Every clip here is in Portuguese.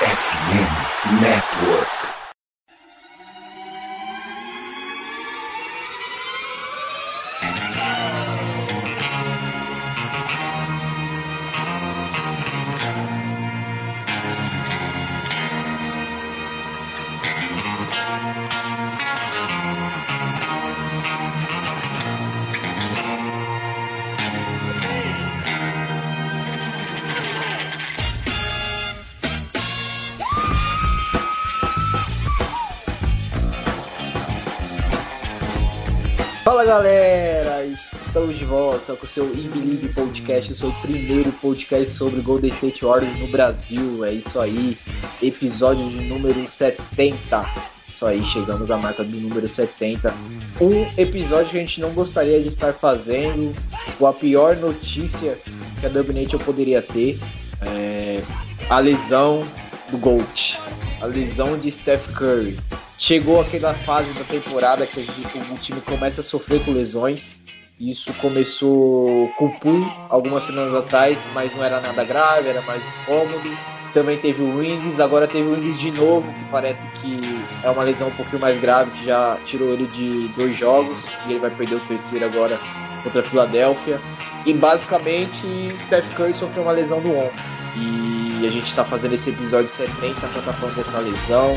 FM Network. Galera, estamos de volta com o seu Inbelieve Podcast, o seu primeiro podcast sobre Golden State Warriors no Brasil. É isso aí, episódio de número 70. Isso aí, chegamos à marca do número 70. Um episódio que a gente não gostaria de estar fazendo, com a pior notícia que a Dub Nation poderia ter: é a lesão do Gold, a lesão de Steph Curry chegou aquela fase da temporada que gente, o time começa a sofrer com lesões. Isso começou com o Pool algumas semanas atrás, mas não era nada grave, era mais um cômodo. Também teve o Wings, agora teve o Wings de novo, que parece que é uma lesão um pouquinho mais grave, que já tirou ele de dois jogos e ele vai perder o terceiro agora contra a Filadélfia. E basicamente, Steph Curry sofreu uma lesão no ombro. E a gente está fazendo esse episódio 70 para estar falando dessa lesão,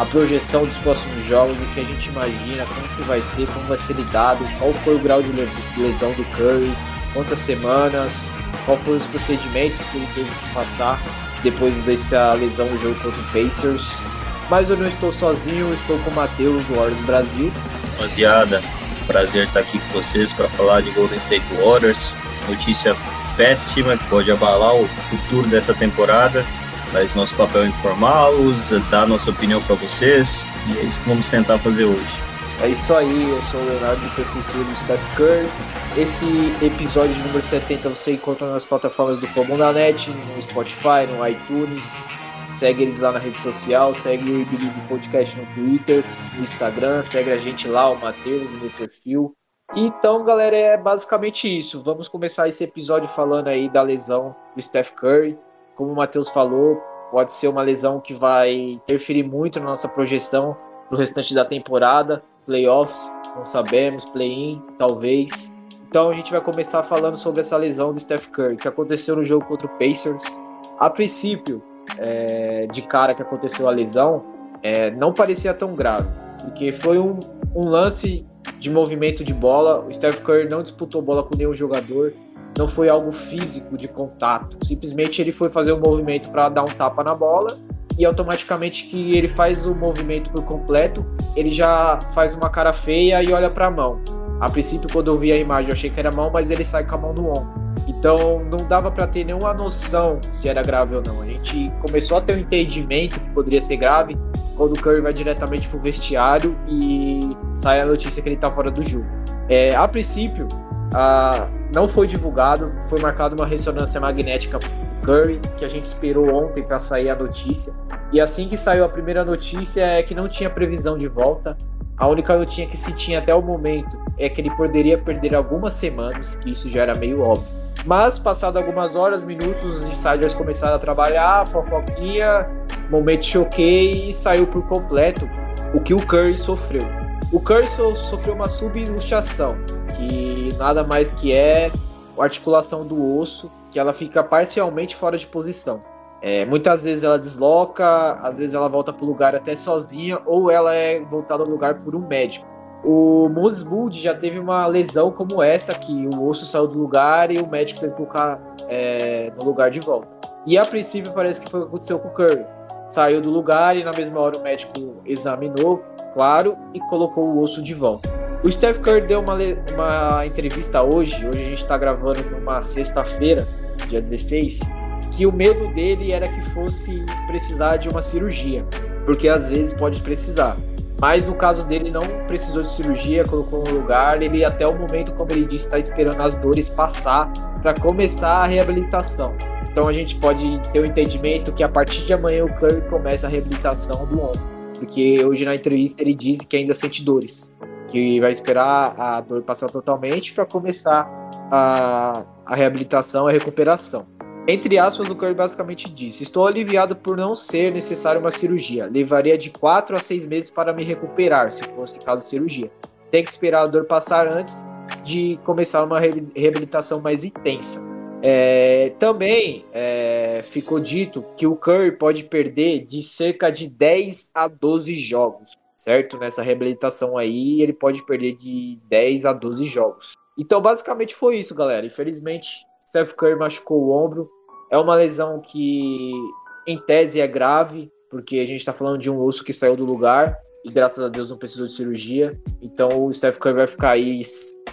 a projeção dos próximos jogos, o que a gente imagina, como que vai ser, como vai ser lidado, qual foi o grau de lesão do Curry, quantas semanas, qual foram os procedimentos que ele teve que passar depois dessa lesão no jogo contra o Pacers. Mas eu não estou sozinho, estou com o Matheus do Warriors Brasil. Rapaziada, prazer estar aqui com vocês para falar de Golden State Warriors. Notícia péssima que pode abalar o futuro dessa temporada, mas nosso papel informá-los, dar nossa opinião para vocês e é isso que vamos tentar fazer hoje. É isso aí, eu sou o Leonardo do perfil do Steph Curry. Esse episódio número 70 você encontra nas plataformas do Net, no Spotify, no iTunes. Segue eles lá na rede social, segue o Ibelive Podcast no Twitter, no Instagram, segue a gente lá, o Matheus, no meu perfil. Então, galera, é basicamente isso. Vamos começar esse episódio falando aí da lesão do Steph Curry. Como o Matheus falou, pode ser uma lesão que vai interferir muito na nossa projeção no restante da temporada. Playoffs, não sabemos, play-in, talvez. Então a gente vai começar falando sobre essa lesão do Steph Curry, que aconteceu no jogo contra o Pacers. A princípio, é, de cara que aconteceu a lesão, é, não parecia tão grave, porque foi um, um lance de movimento de bola. O Steph Curry não disputou bola com nenhum jogador. Não foi algo físico de contato. Simplesmente ele foi fazer um movimento para dar um tapa na bola e automaticamente que ele faz o movimento por completo, ele já faz uma cara feia e olha para a mão. A princípio, quando eu vi a imagem, eu achei que era mão, mas ele sai com a mão no ombro. Então, não dava para ter nenhuma noção se era grave ou não. A gente começou a ter um entendimento que poderia ser grave quando o Curry vai diretamente pro vestiário e sai a notícia que ele tá fora do jogo. É, a princípio, a, não foi divulgado, foi marcada uma ressonância magnética Curry, que a gente esperou ontem para sair a notícia. E assim que saiu a primeira notícia é que não tinha previsão de volta. A única notícia que se tinha até o momento é que ele poderia perder algumas semanas, que isso já era meio óbvio. Mas, passado algumas horas, minutos, os insiders começaram a trabalhar, fofoquinha, momento choquei e saiu por completo o que o Curry sofreu. O Curry sofreu uma subluxação, que nada mais que é a articulação do osso, que ela fica parcialmente fora de posição. É, muitas vezes ela desloca, às vezes ela volta para o lugar até sozinha, ou ela é voltada ao lugar por um médico. O Bud já teve uma lesão como essa, que o osso saiu do lugar e o médico teve que colocar é, no lugar de volta. E a princípio parece que foi o que aconteceu com o Curry. Saiu do lugar e na mesma hora o médico examinou, claro, e colocou o osso de volta. O Steph Curry deu uma, uma entrevista hoje, hoje a gente está gravando numa sexta-feira, dia 16, que o medo dele era que fosse precisar de uma cirurgia, porque às vezes pode precisar. Mas no caso dele não precisou de cirurgia, colocou no lugar, ele até o momento, como ele disse, está esperando as dores passar para começar a reabilitação. Então a gente pode ter o um entendimento que a partir de amanhã o Curry começa a reabilitação do ombro, porque hoje na entrevista ele diz que ainda sente dores, que vai esperar a dor passar totalmente para começar a, a reabilitação, a recuperação. Entre aspas, o Curry basicamente disse: Estou aliviado por não ser necessário uma cirurgia. Levaria de 4 a 6 meses para me recuperar, se fosse caso de cirurgia. Tem que esperar a dor passar antes de começar uma reabilitação mais intensa. É, também é, ficou dito que o Curry pode perder de cerca de 10 a 12 jogos, certo? Nessa reabilitação aí, ele pode perder de 10 a 12 jogos. Então, basicamente foi isso, galera. Infelizmente, Steph Curry machucou o ombro. É uma lesão que, em tese, é grave, porque a gente está falando de um osso que saiu do lugar e, graças a Deus, não precisou de cirurgia. Então, o Steph Curry vai ficar aí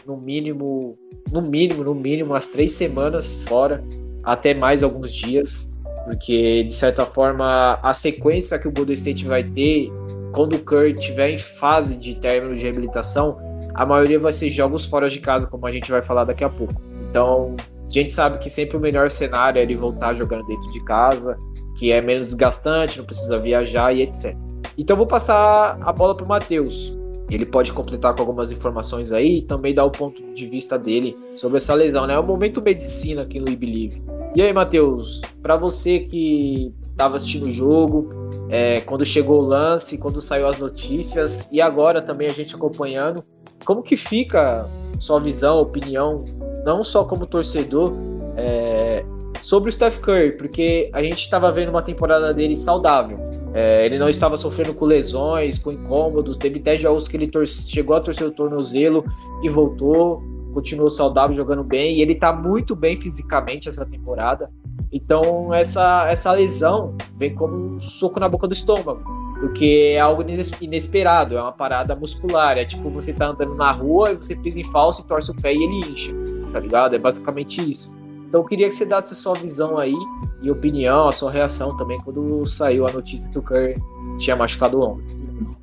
no mínimo, no mínimo, no mínimo, umas três semanas fora, até mais alguns dias, porque de certa forma a sequência que o Golden State vai ter quando o Curry estiver em fase de término de reabilitação, a maioria vai ser jogos fora de casa, como a gente vai falar daqui a pouco. Então, a gente sabe que sempre o melhor cenário é ele voltar jogando dentro de casa, que é menos desgastante, não precisa viajar e etc. Então, vou passar a bola para o Matheus. Ele pode completar com algumas informações aí e também dar o ponto de vista dele sobre essa lesão, né? É o momento medicina aqui no Believe. E aí, Matheus, para você que estava assistindo o jogo, é, quando chegou o lance, quando saiu as notícias e agora também a gente acompanhando, como que fica sua visão, opinião, não só como torcedor, é, sobre o Steph Curry? Porque a gente estava vendo uma temporada dele saudável é, ele não estava sofrendo com lesões, com incômodos. Teve 10 jogos que ele chegou a torcer o tornozelo e voltou. Continuou saudável, jogando bem. E ele está muito bem fisicamente essa temporada. Então, essa, essa lesão vem como um soco na boca do estômago. Porque é algo inesperado, é uma parada muscular. É tipo você tá andando na rua e você pisa em falso e torce o pé e ele incha. Tá ligado? É basicamente isso. Então eu queria que você desse a sua visão aí e opinião, a sua reação também quando saiu a notícia que o Curry tinha machucado o ombro.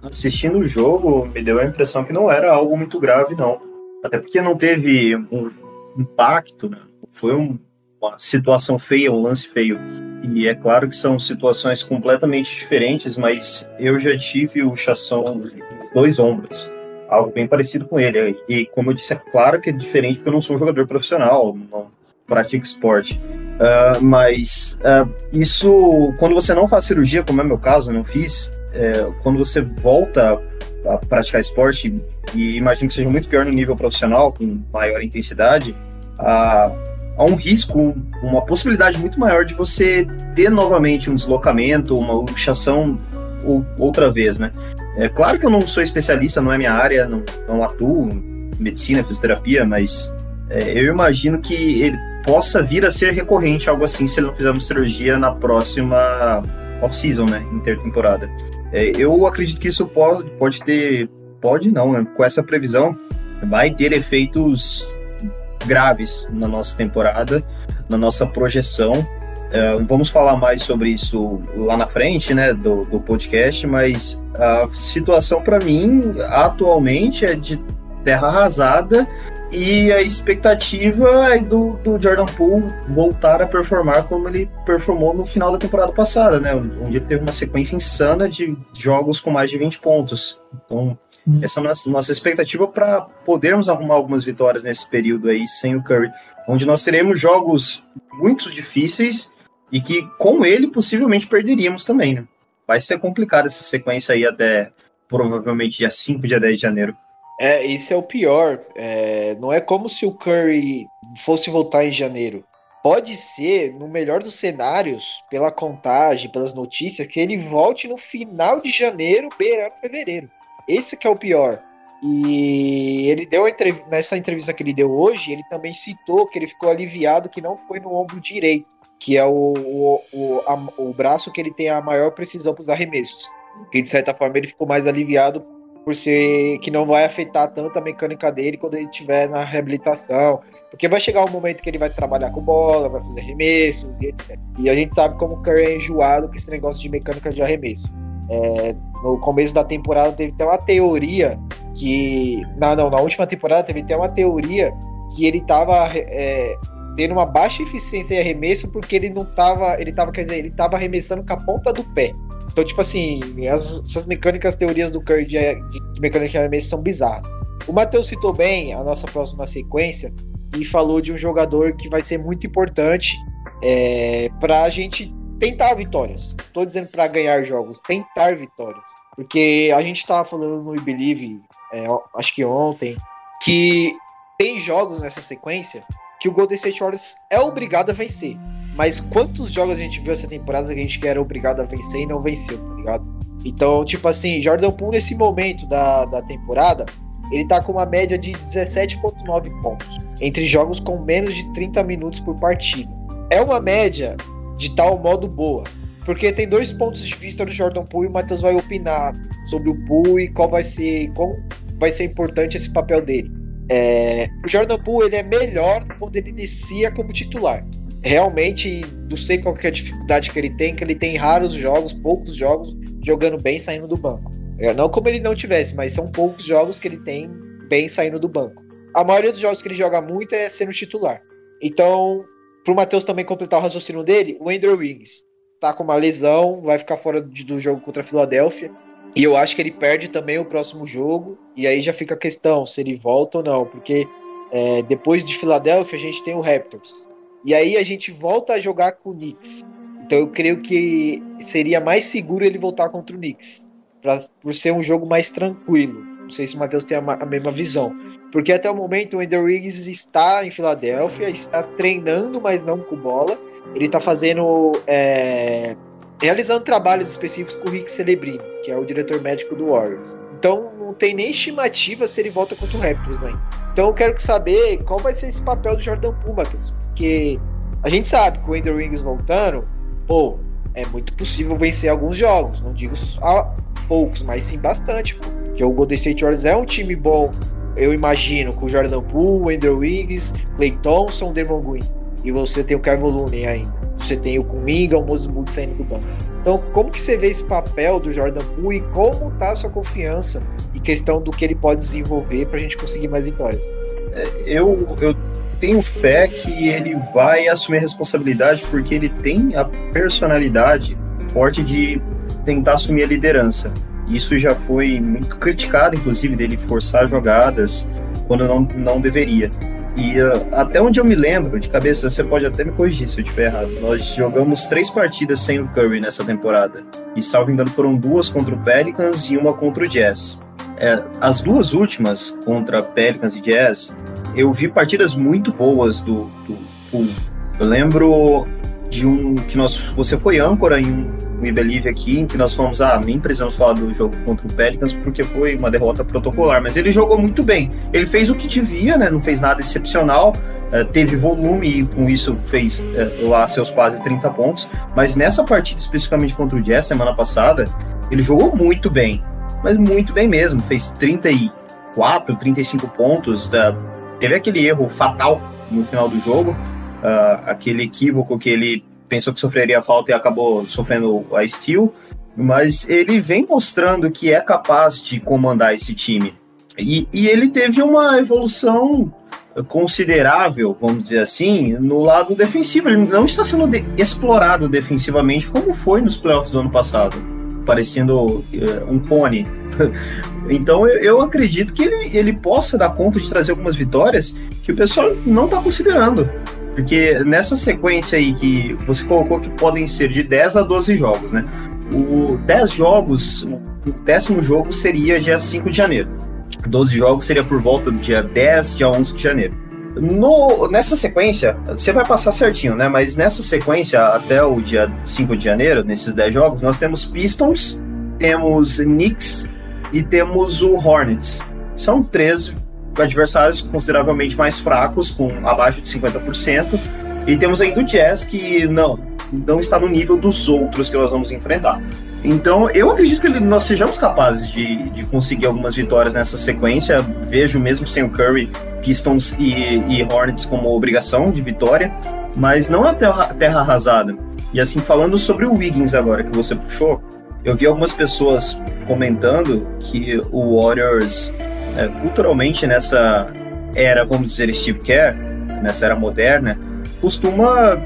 Assistindo o jogo, me deu a impressão que não era algo muito grave, não. Até porque não teve um impacto, né? Foi um, uma situação feia, um lance feio. E é claro que são situações completamente diferentes, mas eu já tive o chação nos dois ombros algo bem parecido com ele. E como eu disse, é claro que é diferente porque eu não sou jogador profissional, não, pratico esporte. Uh, mas uh, isso, quando você não faz cirurgia, como é meu caso, não fiz, é, quando você volta a praticar esporte, e imagino que seja muito pior no nível profissional, com maior intensidade, uh, há um risco, uma possibilidade muito maior de você ter novamente um deslocamento, uma luxação outra vez, né? É claro que eu não sou especialista, não é minha área, não, não atuo em medicina, fisioterapia, mas é, eu imagino que ele possa vir a ser recorrente algo assim se ele não fizer uma cirurgia na próxima off-season, né, intertemporada. É, eu acredito que isso pode, pode ter, pode não, né, com essa previsão vai ter efeitos graves na nossa temporada, na nossa projeção. É, vamos falar mais sobre isso lá na frente, né, do, do podcast, mas a situação para mim atualmente é de terra arrasada e a expectativa é do, do Jordan Poole voltar a performar como ele performou no final da temporada passada, né? Onde ele teve uma sequência insana de jogos com mais de 20 pontos. Então, hum. essa é a nossa, nossa expectativa para podermos arrumar algumas vitórias nesse período aí sem o Curry. Onde nós teremos jogos muito difíceis e que com ele possivelmente perderíamos também, né? Vai ser complicado essa sequência aí até provavelmente dia 5, dia 10 de janeiro. É, isso é o pior. É, não é como se o Curry fosse voltar em janeiro. Pode ser, no melhor dos cenários, pela contagem, pelas notícias, que ele volte no final de janeiro, beirando fevereiro. Esse que é o pior. E ele deu entrev nessa entrevista que ele deu hoje, ele também citou que ele ficou aliviado que não foi no ombro direito, que é o, o, o, a, o braço que ele tem a maior precisão para os arremessos. Que de certa forma ele ficou mais aliviado por ser que não vai afetar tanto a mecânica dele quando ele estiver na reabilitação. Porque vai chegar um momento que ele vai trabalhar com bola, vai fazer arremessos e etc. E a gente sabe como o Curry é enjoado com esse negócio de mecânica de arremesso. É, no começo da temporada teve até uma teoria que. Não, não, na última temporada teve até uma teoria que ele estava é, tendo uma baixa eficiência em arremesso porque ele não estava. Ele tava, quer dizer, ele estava arremessando com a ponta do pé. Então, tipo assim, as, essas mecânicas, teorias do Curry de, de, mecânica de arremesso são bizarras. O Matheus citou bem a nossa próxima sequência e falou de um jogador que vai ser muito importante é, para a gente tentar vitórias. Estou dizendo para ganhar jogos, tentar vitórias. Porque a gente estava falando no I Believe, é, acho que ontem, que tem jogos nessa sequência que o Golden State Warriors é obrigado a vencer. Mas quantos jogos a gente viu essa temporada que a gente era obrigado a vencer e não venceu, tá ligado? Então, tipo assim, Jordan Poole nesse momento da, da temporada, ele tá com uma média de 17,9 pontos entre jogos com menos de 30 minutos por partida. É uma média de tal modo boa, porque tem dois pontos de vista do Jordan Poole e o Matheus vai opinar sobre o Poole e qual vai ser, qual vai ser importante esse papel dele. É, o Jordan Poole ele é melhor quando ele inicia como titular. Realmente, não sei qual é a dificuldade que ele tem, que ele tem raros jogos, poucos jogos, jogando bem saindo do banco. É, não como ele não tivesse, mas são poucos jogos que ele tem bem saindo do banco. A maioria dos jogos que ele joga muito é sendo titular. Então, pro Matheus também completar o raciocínio dele, o Andrew Wiggins tá com uma lesão, vai ficar fora do jogo contra a Filadélfia. E eu acho que ele perde também o próximo jogo. E aí já fica a questão se ele volta ou não. Porque é, depois de Filadélfia a gente tem o Raptors. E aí a gente volta a jogar com o Knicks. Então eu creio que seria mais seguro ele voltar contra o Knicks. Pra, por ser um jogo mais tranquilo. Não sei se o Matheus tem a, a, mesma visão. Porque até o momento o Andrew Wiggins está em Filadélfia, está treinando, mas não com bola. Ele está fazendo é, realizando trabalhos específicos com o Rick Celebrini, que é o diretor médico do Warriors. Então não tem nem estimativa se ele volta contra o Raptors ainda. Então eu quero saber qual vai ser esse papel do Jordan Poole, porque a gente sabe que o Andrew Wiggins voltando, pô, é muito possível vencer alguns jogos, não digo poucos, mas sim bastante, pô. porque o Golden State Warriors é um time bom, eu imagino, com o Jordan Poole, Andrew Wiggins, Clay Thompson, Devon Green, e você tem o Kevin Looney ainda você tem o Kuminga, o Mozumud saindo do banco. Então, como que você vê esse papel do Jordan Poole e como tá a sua confiança questão do que ele pode desenvolver para a gente conseguir mais vitórias? É, eu, eu tenho fé que ele vai assumir a responsabilidade porque ele tem a personalidade forte de tentar assumir a liderança. Isso já foi muito criticado, inclusive, dele forçar jogadas quando não, não deveria. E uh, até onde eu me lembro, de cabeça, você pode até me corrigir se eu estiver errado. Nós jogamos três partidas sem o Curry nessa temporada. E, salvo engano, foram duas contra o Pelicans e uma contra o Jazz. É, as duas últimas, contra Pelicans e Jazz, eu vi partidas muito boas do, do Pool. Eu lembro de um que nós, você foi âncora em um Believe aqui, em que nós fomos, ah, nem precisamos falar do jogo contra o Pelicans porque foi uma derrota protocolar, mas ele jogou muito bem. Ele fez o que devia, né? Não fez nada excepcional, uh, teve volume e com isso fez uh, lá seus quase 30 pontos. Mas nessa partida, especificamente contra o Jazz, semana passada, ele jogou muito bem, mas muito bem mesmo. Fez 34, 35 pontos. Uh, teve aquele erro fatal no final do jogo, uh, aquele equívoco que ele pensou que sofreria falta e acabou sofrendo a steal, mas ele vem mostrando que é capaz de comandar esse time. E, e ele teve uma evolução considerável, vamos dizer assim, no lado defensivo. Ele não está sendo de explorado defensivamente como foi nos playoffs do ano passado, parecendo uh, um fone. então eu, eu, acredito que ele, ele possa dar conta de trazer algumas vitórias que o pessoal não está considerando. Porque nessa sequência aí que você colocou que podem ser de 10 a 12 jogos, né? O 10 jogos, o décimo jogo seria dia 5 de janeiro. 12 jogos seria por volta do dia 10, dia 11 de janeiro. No, nessa sequência, você vai passar certinho, né? Mas nessa sequência, até o dia 5 de janeiro, nesses 10 jogos, nós temos Pistons, temos Knicks e temos o Hornets. São três adversários consideravelmente mais fracos, com abaixo de 50%, e temos ainda o Jazz, que não, não está no nível dos outros que nós vamos enfrentar. Então, eu acredito que nós sejamos capazes de, de conseguir algumas vitórias nessa sequência. Vejo mesmo sem o Curry, Pistons e, e Hornets como obrigação de vitória, mas não a terra, terra arrasada. E assim, falando sobre o Wiggins agora, que você puxou, eu vi algumas pessoas comentando que o Warriors é, culturalmente nessa era, vamos dizer, Steve Kerr, nessa era moderna, costuma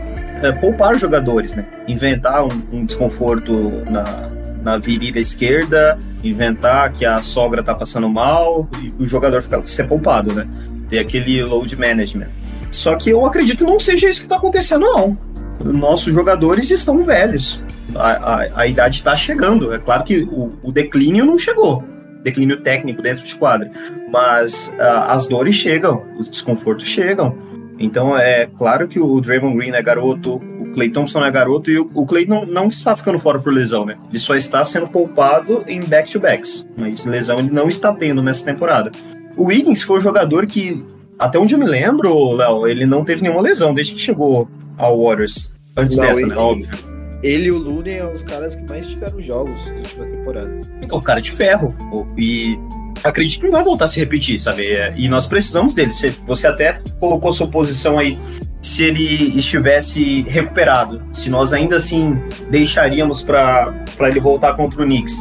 é, poupar jogadores, né? Inventar um, um, desconforto na, na virilha esquerda, inventar que a sogra tá passando mal e o jogador fica, ser poupado, né? Ter aquele load management. Só que eu acredito que não seja isso que tá acontecendo, não. nossos jogadores estão velhos. A, a, a idade está chegando. É claro que o, o, declínio não chegou, declínio técnico dentro de quadra, mas uh, as dores chegam, os desconfortos chegam. Então é claro que o Draymond Green é garoto, o Clay Thompson é garoto e o, o Clay não, não está ficando fora por lesão, né? Ele só está sendo poupado em back-to-backs, mas lesão ele não está tendo nessa temporada. O Wiggins foi um jogador que, até onde eu me lembro, Léo, ele não teve nenhuma lesão desde que chegou ao Warriors. Antes não, dessa, ele, né? Óbvio. Ele e o Looney são os caras que mais tiveram jogos nas últimas temporadas. O cara de ferro. E acredito que não vai voltar a se repetir, sabe? É, e nós precisamos dele. Você até colocou sua posição aí se ele estivesse recuperado, se nós ainda assim deixaríamos para ele voltar contra o Knicks.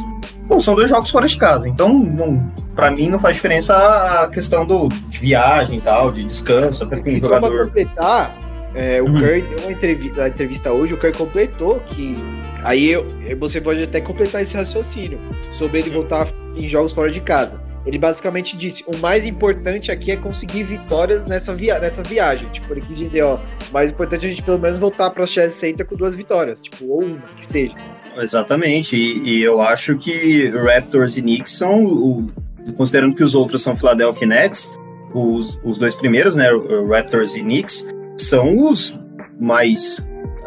Bom, são dois jogos fora de casa, então para mim não faz diferença a questão do, de viagem e tal, de descanso, até com o jogador. completar, é, o uhum. Curry deu uma entrevista, entrevista hoje, o Curry completou que aí eu, você pode até completar esse raciocínio sobre ele voltar em jogos fora de casa. Ele basicamente disse: o mais importante aqui é conseguir vitórias nessa, via nessa viagem. Tipo, ele quis dizer: ó, o mais importante é a gente pelo menos voltar para o Chess Center com duas vitórias, tipo, ou uma, que seja. Exatamente, e, e eu acho que Raptors e Knicks são, o, considerando que os outros são Philadelphia Nets, os, os dois primeiros, né, Raptors e Knicks, são os mais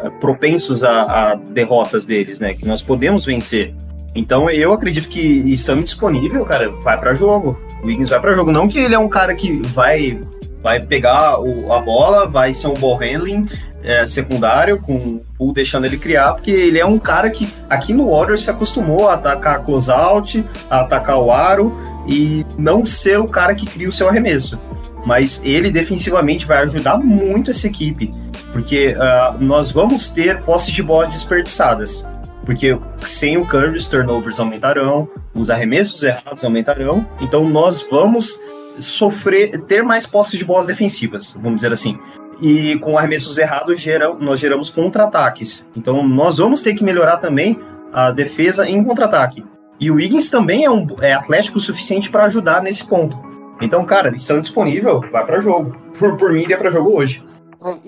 uh, propensos a, a derrotas deles, né, que nós podemos vencer. Então eu acredito que estando disponível, cara, vai para jogo. O Wiggins vai para jogo. Não que ele é um cara que vai vai pegar o, a bola, vai ser um ball handling é, secundário, com o deixando ele criar, porque ele é um cara que aqui no Warriors se acostumou a atacar closeout, a atacar o aro e não ser o cara que cria o seu arremesso. Mas ele defensivamente vai ajudar muito essa equipe, porque uh, nós vamos ter posses de bola desperdiçadas. Porque sem o Curry, os turnovers aumentarão, os arremessos errados aumentarão, então nós vamos sofrer, ter mais posses de bolas defensivas, vamos dizer assim. E com arremessos errados, geram, nós geramos contra-ataques. Então nós vamos ter que melhorar também a defesa em contra-ataque. E o Wiggins também é, um, é atlético o suficiente para ajudar nesse ponto. Então, cara, estão disponível, vai para jogo. Por, por mim, é para jogo hoje.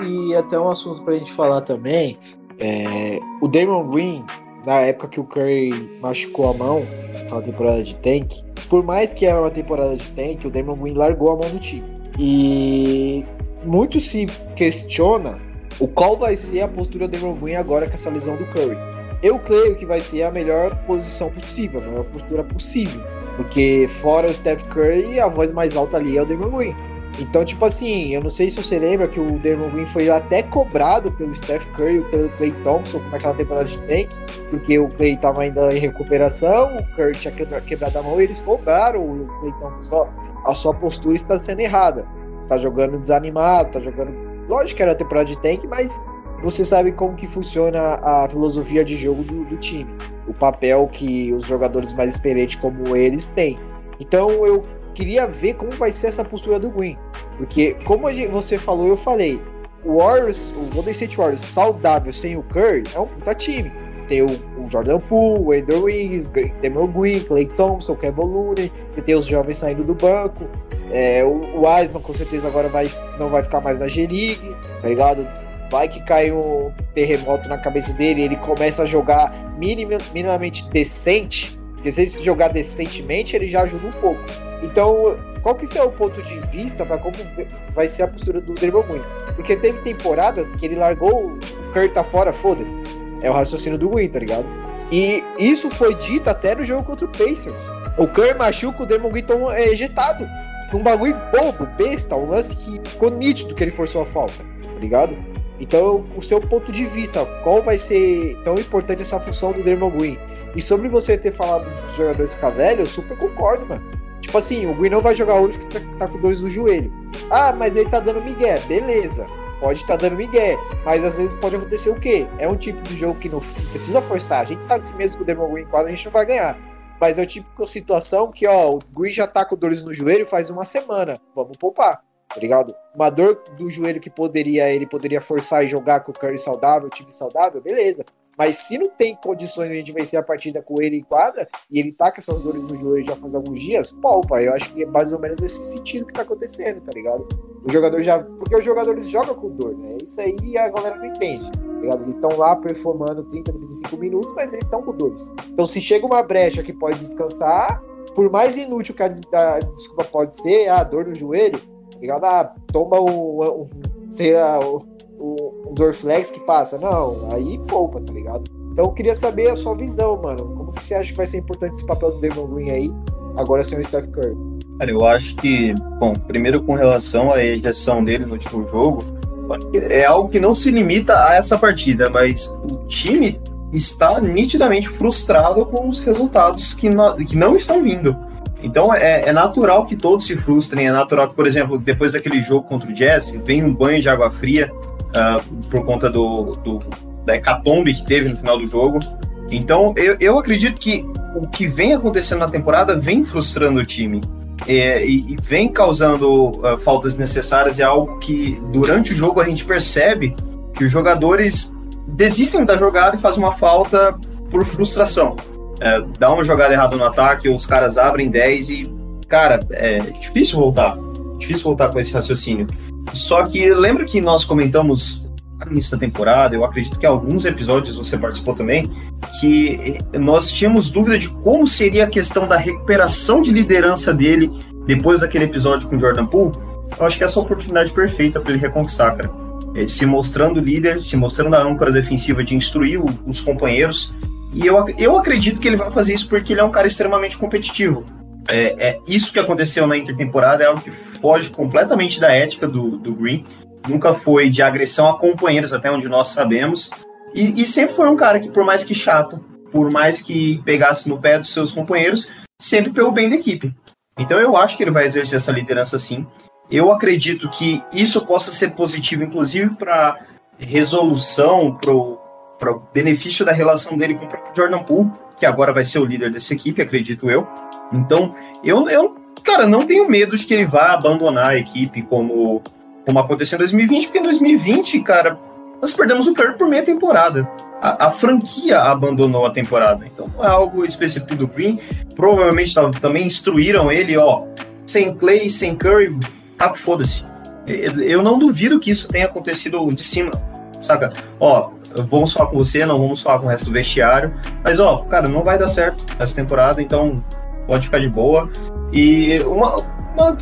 E até um assunto para a gente falar também, é, o Damon Green na época que o Curry machucou a mão, naquela temporada de tank, por mais que era uma temporada de tank, o Damon Green largou a mão do time. E muito se questiona o qual vai ser a postura do Damon Green agora com essa lesão do Curry. Eu creio que vai ser a melhor posição possível, a melhor postura possível. Porque fora o Steph Curry, a voz mais alta ali é o Damon Green. Então, tipo assim, eu não sei se você lembra que o Draymond Green foi até cobrado pelo Steph Curry e pelo Clay Thompson naquela temporada de tank, porque o Clay estava ainda em recuperação, o Curry tinha quebrado a mão e eles cobraram o Clay Thompson. Só, a sua postura está sendo errada. Está jogando desanimado, está jogando. Lógico que era temporada de tank, mas você sabe como que funciona a filosofia de jogo do, do time. O papel que os jogadores mais experientes como eles têm. Então eu queria ver como vai ser essa postura do Green. Porque, como você falou, eu falei, o Warriors, o Golden State Warriors saudável sem o Curry é um puta time. Tem o, o Jordan Poole, o Andrew Wiggins, Demar Green, Clay Thompson, Kevin Looney, você tem os jovens saindo do banco. É, o, o com certeza agora vai, não vai ficar mais na G-League, tá ligado? Vai que cai um terremoto na cabeça dele ele começa a jogar minimamente decente. Porque se ele jogar decentemente, ele já ajuda um pouco. Então, qual que é o ponto de vista para como vai ser a postura do Draymond Green? Porque teve temporadas que ele largou, o Curry tá fora, foda-se. É o raciocínio do Green, tá ligado? E isso foi dito até no jogo contra o Pacers. O Curry machuca, o Draymond Green é ejetado. Num bagulho bobo, besta, um lance que ficou nítido que ele forçou a falta, tá ligado? Então, o seu ponto de vista, qual vai ser tão importante essa função do Draymond Green? E sobre você ter falado dos jogadores ficar velho, eu super concordo, mano. Tipo assim, o Green não vai jogar hoje porque tá, tá com dores no joelho. Ah, mas ele tá dando migué. Beleza. Pode estar tá dando migué. Mas às vezes pode acontecer o quê? É um tipo de jogo que não precisa forçar. A gente sabe que mesmo com o Demon Green quadro a gente não vai ganhar. Mas é o tipo de situação que, ó, o Green já tá com dores no joelho faz uma semana. Vamos poupar, tá ligado? Uma dor do joelho que poderia ele poderia forçar e jogar com o Curry saudável, o time saudável, beleza. Mas se não tem condições de a gente vencer a partida com ele em quadra, e ele tá com essas dores no joelho já faz alguns dias, poupa. Eu acho que é mais ou menos esse sentido que tá acontecendo, tá ligado? O jogador já. Porque os jogadores jogam com dor, né? Isso aí a galera não entende. ligado? Eles estão lá performando 30, 35 minutos, mas eles estão com dores. Então, se chega uma brecha que pode descansar, por mais inútil que a, a desculpa pode ser, a dor no joelho, tá ligado? Ah, toma o, o sei lá, Dorflex que passa. Não, aí poupa, tá ligado? Então eu queria saber a sua visão, mano. Como que você acha que vai ser importante esse papel do Damon Green aí, agora sem o Steph Curry? Cara, eu acho que, bom, primeiro com relação à ejeção dele no último jogo, é algo que não se limita a essa partida, mas o time está nitidamente frustrado com os resultados que, não, que não estão vindo. Então é, é, natural que todos se frustrem, é natural que, por exemplo, depois daquele jogo contra o Jazz, vem um banho de água fria uh, por conta do, do, da hecatombe que teve no final do jogo. Então eu, eu acredito que o que vem acontecendo na temporada vem frustrando o time é, e, e, vem causando uh, faltas necessárias. É algo que durante o jogo a gente percebe que os jogadores desistem da jogada e fazem uma falta por frustração. É, dá uma jogada errada no ataque, os caras abrem 10 e, cara, é difícil voltar. Difícil voltar com esse raciocínio. Só que lembra que nós comentamos no início da temporada, eu acredito que alguns episódios você participou também, que nós tínhamos dúvida de como seria a questão da recuperação de liderança dele depois daquele episódio com Jordan Poole. Eu acho que essa é a oportunidade perfeita para ele reconquistar, cara. É, se mostrando líder, se mostrando a âncora defensiva de instruir os companheiros. E eu, eu acredito que ele vai fazer isso porque ele é um cara extremamente competitivo. É, é isso que aconteceu na intertemporada é algo que foge completamente da ética do, do Green. Nunca foi de agressão a companheiros, até onde nós sabemos. E, e sempre foi um cara que, por mais que chato, por mais que pegasse no pé dos seus companheiros, sempre pelo bem da equipe. Então eu acho que ele vai exercer essa liderança sim. Eu acredito que isso possa ser positivo, inclusive, para resolução, para o benefício da relação dele com o próprio Jordan Poole, que agora vai ser o líder dessa equipe, acredito eu. Então, eu, eu cara, não tenho medo de que ele vá abandonar a equipe como, como aconteceu em 2020, porque em 2020, cara, nós perdemos o Curry por meia temporada. A, a, franquia abandonou a temporada. Então não é algo específico do Green. Provavelmente também instruíram ele, ó, sem Clay, sem Curry, tá foda-se. Eu não duvido que isso tenha acontecido de cima, saca? Ó, vamos falar com você, não vamos falar com o resto do vestiário, mas ó, cara, não vai dar certo essa temporada, então pode ficar de boa. E uma, uma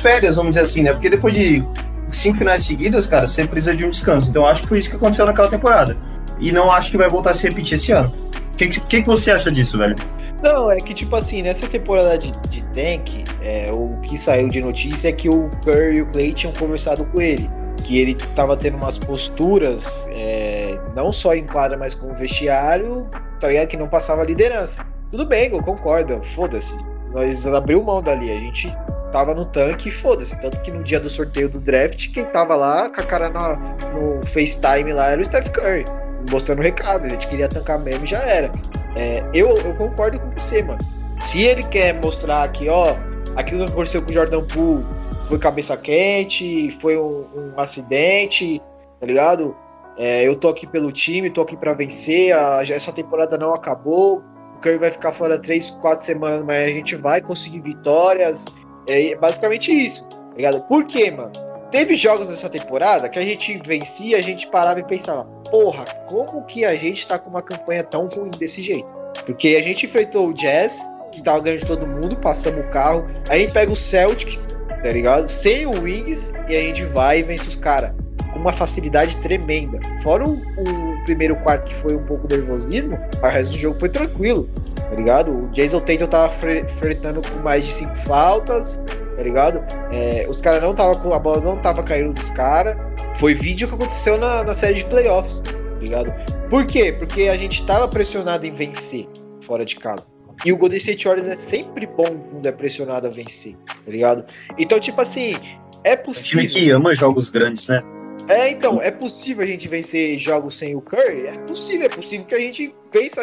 férias, vamos dizer assim, né? Porque depois de cinco finais seguidas, cara, você precisa de um descanso. Então acho que foi isso que aconteceu naquela temporada. E não acho que vai voltar a se repetir esse ano. O que, que, que você acha disso, velho? Não, é que tipo assim, nessa temporada de, de Tank, é, o que saiu de notícia é que o Curry e o Clay tinham conversado com ele. Que ele tava tendo umas posturas, é, não só em quadra, mas com o vestiário, tá ligado? Que não passava liderança. Tudo bem, eu concordo, foda-se. Nós abriu mão dali, a gente tava no tanque e foda-se. Tanto que no dia do sorteio do draft, quem tava lá com a cara no, no FaceTime lá era o Steph Curry, mostrando o recado. A gente queria tancar mesmo e já era. É, eu, eu concordo com você, mano. Se ele quer mostrar que, ó, aquilo que aconteceu com o Jordan Poole foi cabeça quente, foi um, um acidente, tá ligado? É, eu tô aqui pelo time, tô aqui para vencer, a, essa temporada não acabou, o Curry vai ficar fora três, quatro semanas, mas a gente vai conseguir vitórias. É basicamente isso, tá ligado? Por quê, mano? Teve jogos nessa temporada que a gente vencia, a gente parava e pensava, porra, como que a gente tá com uma campanha tão ruim desse jeito? Porque a gente enfrentou o Jazz, que tava ganhando de todo mundo, passamos o carro, aí a gente pega o Celtics, tá ligado? Sem o Wings, e a gente vai e vence os caras. Com uma facilidade tremenda. Fora o, o, primeiro quarto que foi um pouco nervosismo, o resto do jogo foi tranquilo, tá ligado? O Jason Tatum tava fretando com mais de cinco faltas, tá ligado? É, os caras não tava com a bola, não tava caindo dos caras. Foi vídeo que aconteceu na, na série de playoffs, tá ligado? Por quê? Porque a gente tava pressionado em vencer fora de casa. E o Golden State Warriors é sempre bom quando é pressionado a vencer, tá ligado? Então, tipo assim, é possível. É um time que ama jogos grandes, né? É, então, é possível a gente vencer jogos sem o Curry? É possível, é possível que a gente vença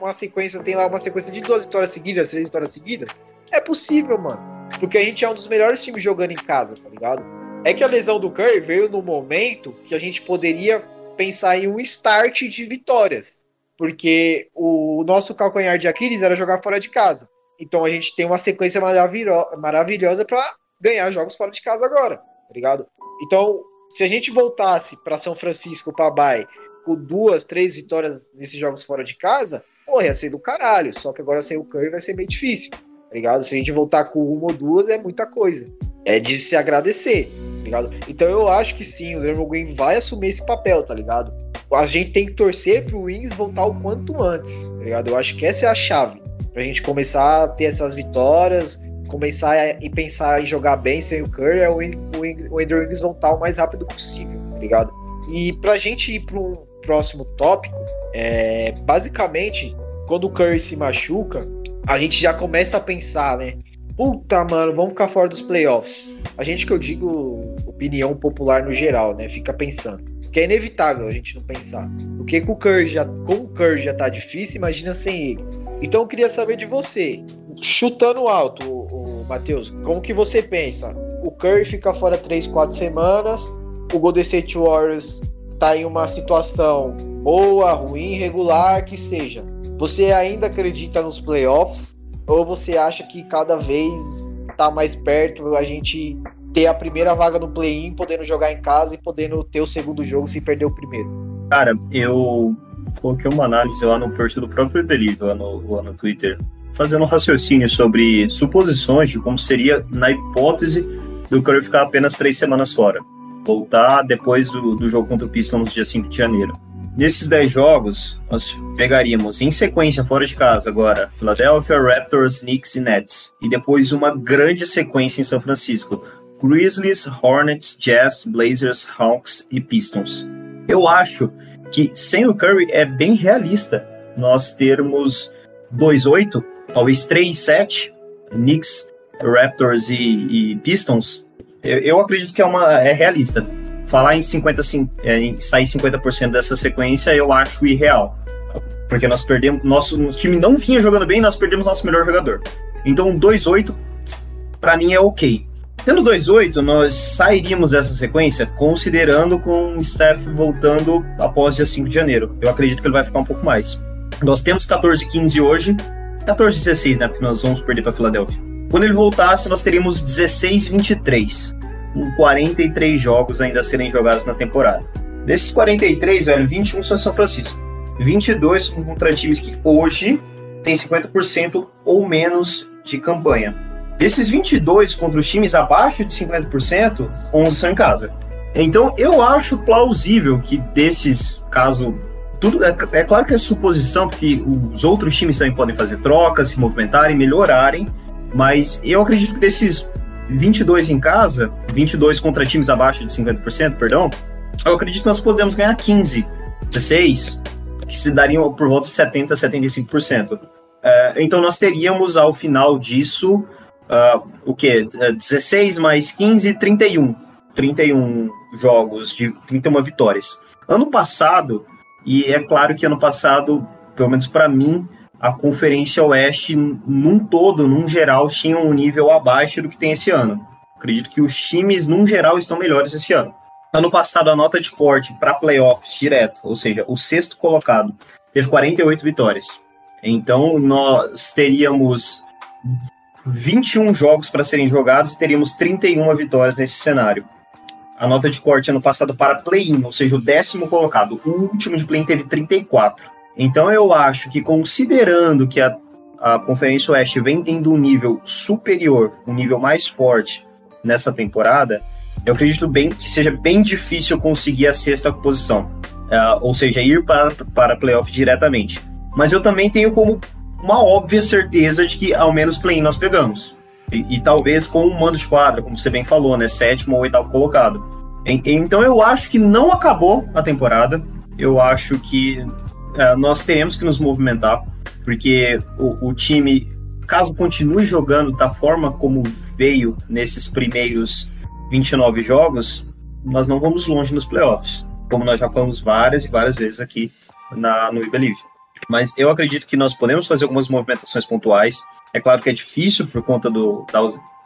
uma sequência, tem lá uma sequência de duas vitórias seguidas, seis vitórias seguidas. É possível, mano. Porque a gente é um dos melhores times jogando em casa, tá ligado? É que a lesão do Curry veio no momento que a gente poderia pensar em um start de vitórias. Porque o nosso calcanhar de Aquiles era jogar fora de casa. Então a gente tem uma sequência maravilhosa para ganhar jogos fora de casa agora, tá ligado? Então, se a gente voltasse para São Francisco, para Bay, com duas, três vitórias nesses jogos fora de casa, pô, ia ser do caralho. Só que agora sem o Curry vai ser meio difícil, tá ligado? Se a gente voltar com uma ou duas, é muita coisa. É de se agradecer, tá ligado? Então eu acho que sim, o Draymond Green vai assumir esse papel, tá ligado? A gente tem que torcer pro Wings voltar o quanto antes, tá ligado? Eu acho que essa é a chave. Pra gente começar a ter essas vitórias, começar a, e pensar em jogar bem sem o Curry, é o, o, o Andrew Wiggins voltar o mais rápido possível, tá ligado? E pra gente ir para um próximo tópico, é, basicamente, quando o Curry se machuca, a gente já começa a pensar, né? Puta, mano, vamos ficar fora dos playoffs. A gente que eu digo opinião popular no geral, né? Fica pensando. Que é inevitável a gente não pensar. Porque com o Curry já, com o Curry já tá difícil, imagina sem ele. Então eu queria saber de você, chutando alto, Matheus, como que você pensa? O Curry fica fora 3, 4 semanas, o Golden State Warriors tá em uma situação boa, ruim, regular, que seja. Você ainda acredita nos playoffs? Ou você acha que cada vez tá mais perto a gente ter a primeira vaga no play-in, podendo jogar em casa e podendo ter o segundo jogo se perder o primeiro? Cara, eu coloquei uma análise lá no perfil do próprio Believe, lá no, lá no Twitter, fazendo um raciocínio sobre suposições de como seria na hipótese do Curry ficar apenas três semanas fora voltar depois do, do jogo contra o Pistons dia 5 de janeiro. Nesses 10 jogos, nós pegaríamos em sequência fora de casa agora Philadelphia, Raptors, Knicks e Nets. E depois uma grande sequência em São Francisco. Grizzlies, Hornets, Jazz, Blazers, Hawks e Pistons. Eu acho que sem o Curry é bem realista nós termos 2-8, talvez 3-7, Knicks, Raptors e, e Pistons eu, eu acredito que é uma é realista. Falar em 50, é, em sair 50% dessa sequência, eu acho irreal. Porque nós perdemos. Nosso time não vinha jogando bem, nós perdemos nosso melhor jogador. Então, 2-8, para mim, é ok. Tendo 2-8, nós sairíamos dessa sequência considerando com o Steph voltando após dia 5 de janeiro. Eu acredito que ele vai ficar um pouco mais. Nós temos 14-15 hoje, 14-16, né? Porque nós vamos perder para Filadélfia. Quando ele voltasse, nós teríamos 16-23, com 43 jogos ainda a serem jogados na temporada. Desses 43, velho, 21 são São Francisco. 22 contra times que hoje têm 50% ou menos de campanha. Desses 22 contra os times abaixo de 50%, 11 são em casa. Então eu acho plausível que desses, caso tudo é, é, claro que é suposição, porque os outros times também podem fazer trocas, se movimentarem, melhorarem, mas eu acredito que desses 22 em casa, 22 contra times abaixo de 50%, perdão, eu acredito que nós podemos ganhar 15, 16, que se dariam por volta de 70%, 75%. É, então nós teríamos ao final disso uh, o que? 16 mais 15, 31. 31 jogos de 31 vitórias. Ano passado, e é claro que ano passado, pelo menos para mim, a Conferência Oeste, num todo, num geral, tinha um nível abaixo do que tem esse ano. Acredito que os times, num geral, estão melhores esse ano. Ano passado, a nota de corte para playoffs direto, ou seja, o sexto colocado, teve 48 vitórias. Então, nós teríamos 21 jogos para serem jogados e teríamos 31 vitórias nesse cenário. A nota de corte ano passado para play-in, ou seja, o décimo colocado. O último de play-in teve 34. Então eu acho que considerando que a, a Conferência Oeste vem tendo um nível superior, um nível mais forte nessa temporada, eu acredito bem que seja bem difícil conseguir a sexta posição, uh, ou seja, ir para, para playoff diretamente. Mas eu também tenho como uma óbvia certeza de que ao menos play-in nós pegamos. E, e, talvez com um mando de quadra, como você bem falou, né? Sétimo ou oitavo colocado. Então eu acho que não acabou a temporada. Eu acho que é, nós teremos que nos movimentar, porque o, o time, caso continue jogando da forma como veio nesses primeiros 29 jogos, nós não vamos longe nos playoffs, como nós já falamos várias e várias vezes aqui na, no We Believe. Mas eu acredito que nós podemos fazer algumas movimentações pontuais. É claro que é difícil por conta do, da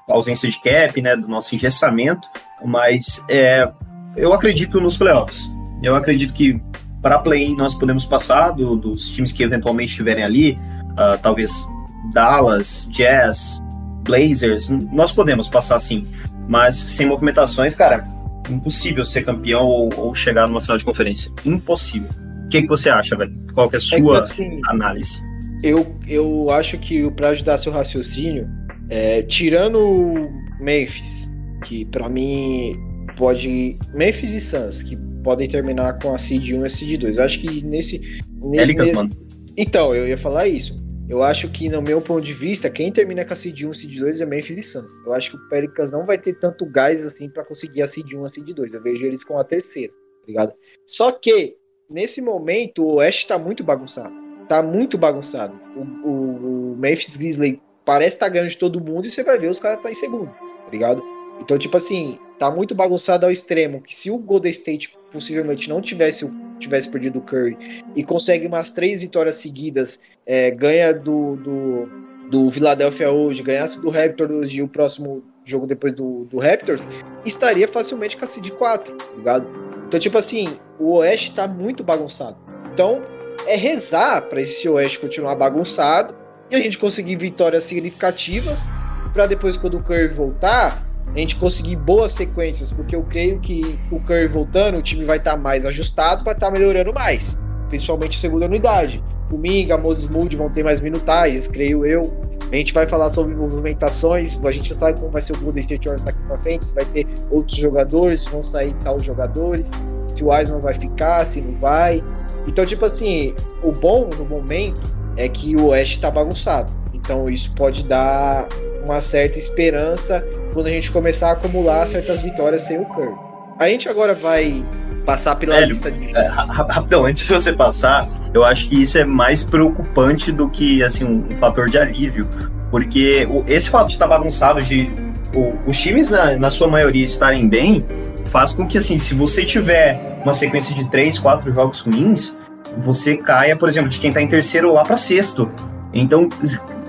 ausência de cap, né, do nosso engessamento, mas é, eu acredito nos playoffs. Eu acredito que para play-in nós podemos passar do, dos times que eventualmente estiverem ali, uh, talvez Dallas, Jazz, Blazers, nós podemos passar sim, mas sem movimentações, cara, impossível ser campeão ou, ou chegar numa final de conferência. Impossível. Que, que você acha, velho? Qual que é a sua é assim, análise? Eu, eu acho que para ajudar seu raciocínio, é, tirando o Memphis, que para mim pode. Memphis e Suns, que podem terminar com a Seed 1 e a Seed 2. Eu acho que nesse. nesse... mano. Então, eu ia falar isso. Eu acho que, no meu ponto de vista, quem termina com a Seed 1 e Seed 2 é Memphis e Suns. Eu acho que o Pelicans não vai ter tanto gás assim para conseguir a Seed 1 e a Seed 2. Eu vejo eles com a terceira, tá ligado? Só que, nesse momento, o Oeste tá muito bagunçado. Tá muito bagunçado. O, o, o Memphis Grizzly parece estar tá ganhando de todo mundo e você vai ver os caras tá em segundo, tá ligado? Então, tipo assim, tá muito bagunçado ao extremo que se o Golden State possivelmente não tivesse, tivesse perdido o Curry e consegue umas três vitórias seguidas, é, ganha do, do, do Philadelphia hoje, ganhasse do Raptors e o próximo jogo depois do, do Raptors, estaria facilmente com a seed 4, tá ligado? Então, tipo assim, o Oeste tá muito bagunçado. Então, é rezar para esse Oeste continuar bagunçado e a gente conseguir vitórias significativas para depois, quando o Curry voltar, a gente conseguir boas sequências, porque eu creio que o Curry voltando, o time vai estar tá mais ajustado, vai estar tá melhorando mais, principalmente a segunda unidade. O Minga, Moses Moody vão ter mais minutagens, creio eu. A gente vai falar sobre movimentações, a gente já sabe como vai ser o Golden State Warriors daqui para frente, se vai ter outros jogadores, se vão sair tal jogadores, se o Wiseman vai ficar, se não vai. Então, tipo assim, o bom no momento é que o Oeste tá bagunçado. Então isso pode dar uma certa esperança quando a gente começar a acumular certas vitórias sem o Curry. A gente agora vai passar pela Velho, lista de. É, rapidão, antes de você passar, eu acho que isso é mais preocupante do que assim, um, um fator de alívio. Porque o, esse fato de estar tá bagunçado, de o, os times, na, na sua maioria, estarem bem, faz com que, assim, se você tiver uma sequência de três, quatro jogos ruins, você caia, por exemplo, de quem está em terceiro lá para sexto. Então,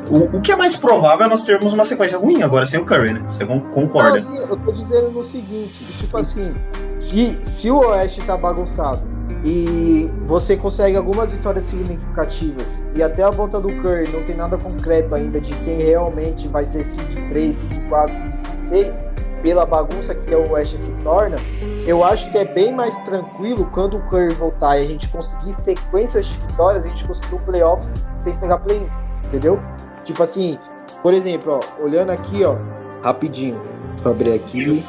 o, o que é mais provável é nós termos uma sequência ruim agora sem o Curry, né? Você concorda? Não, sim, eu tô dizendo no seguinte, tipo assim, se, se o Oeste tá bagunçado e você consegue algumas vitórias significativas e até a volta do Curry não tem nada concreto ainda de quem realmente vai ser seed 3, seed 4, seed 6, pela bagunça que o Oeste se torna, eu acho que é bem mais tranquilo quando o Curry voltar e a gente conseguir sequências de vitórias, a gente conseguir um playoffs sem pegar play entendeu? Tipo assim, por exemplo, ó, olhando aqui, ó, rapidinho. Deixa eu abrir aqui.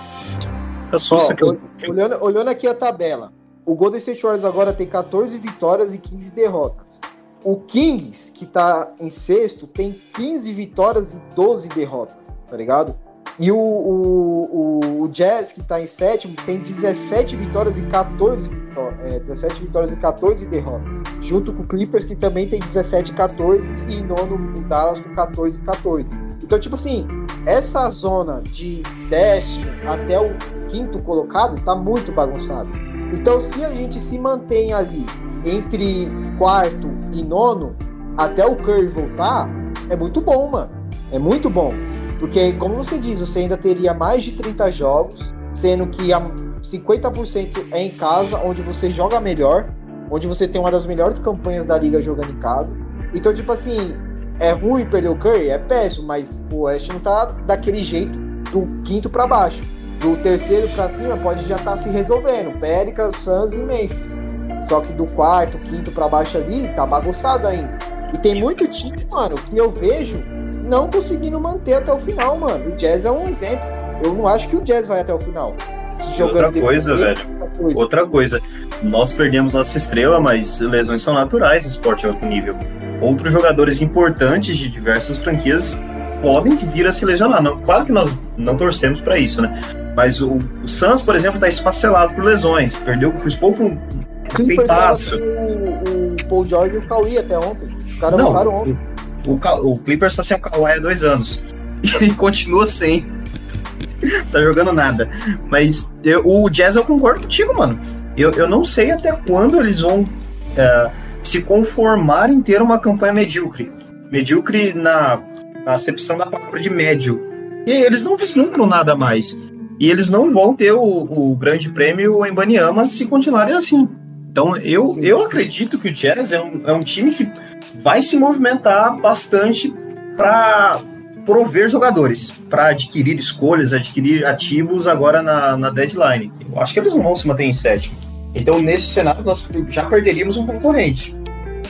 Ó, eu... olhando, olhando aqui a tabela. O Golden State Warriors agora tem 14 vitórias e 15 derrotas. O Kings, que tá em sexto, tem 15 vitórias e 12 derrotas, tá ligado? E o, o, o, Jazz, que está em sétimo, tem 17 vitórias e 14 vitórias, é, 17 vitórias e 14 derrotas. Junto com o Clippers, que também tem 17 e 14, e nono o Dallas com 14 e 14. Então, tipo assim, essa zona de décimo até o quinto colocado tá muito bagunçado. Então, se a gente se mantém ali entre quarto e nono, até o Curry voltar, é muito bom, mano. É muito bom. Porque, como você diz, você ainda teria mais de 30 jogos, sendo que 50% é em casa, onde você joga melhor, onde você tem uma das melhores campanhas da liga jogando em casa. Então, tipo assim, é ruim perder o Curry? É péssimo, mas o West não tá daquele jeito do quinto para baixo. Do terceiro para cima pode já estar tá se resolvendo. Périca, Suns e Memphis. Só que do quarto, quinto para baixo ali, tá bagunçado ainda. E tem muito time, mano, que eu vejo não conseguindo manter até o final, mano. O Jazz é um exemplo. Eu não acho que o Jazz vai até o final. Se Outra coisa, velho. Coisa. Outra coisa. Nós perdemos nossa estrela, mas lesões são naturais no esporte alto nível. Outros jogadores importantes de diversas franquias podem vir a se lesionar. Não, claro que nós não torcemos para isso, né? Mas o, o Suns, por exemplo, está esfacelado por lesões. Perdeu o Chris Paul por um peitaço. O, o Paul George e o Kawhi até ontem. Os caras voltaram ontem. O, o Clippers está sem o Kawhi há dois anos. E continua sem. tá jogando nada. Mas eu, o Jazz eu concordo contigo, mano. Eu, eu não sei até quando eles vão uh, se conformar em ter uma campanha medíocre. Medíocre na, na acepção da palavra de médio. E eles não vislumbram nada mais. E eles não vão ter o, o grande prêmio em Banyama se continuarem assim. Então eu, eu acredito que o Jazz é um, é um time que vai se movimentar bastante para prover jogadores, para adquirir escolhas, adquirir ativos agora na, na deadline. Eu acho que eles não vão se manter em sétimo. Então, nesse cenário, nós já perderíamos um concorrente.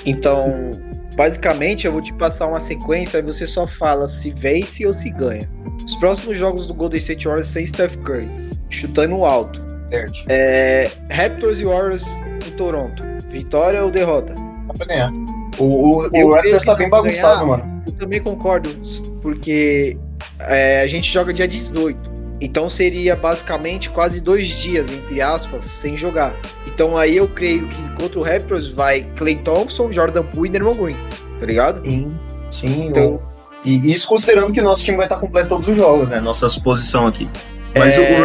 Então, basicamente, eu vou te passar uma sequência e você só fala se vence ou se ganha. Os próximos jogos do Golden State Warriors sem Steph Curry, chutando alto. Certo. É, Raptors e Warriors em Toronto. Vitória ou derrota? Dá pra ganhar. O, o, Eu o Raptors tá bem bagunçado, ganhar. mano. Eu também concordo, porque é, a gente joga dia 18. Então seria basicamente quase dois dias, entre aspas, sem jogar. Então aí eu creio que contra o Raptors vai Clay Thompson, Jordan Poole e Draymond Green. Tá ligado? Sim, sim. Então- E isso considerando que nosso time vai estar completo todos os jogos, né? Nossa suposição aqui. Mas É.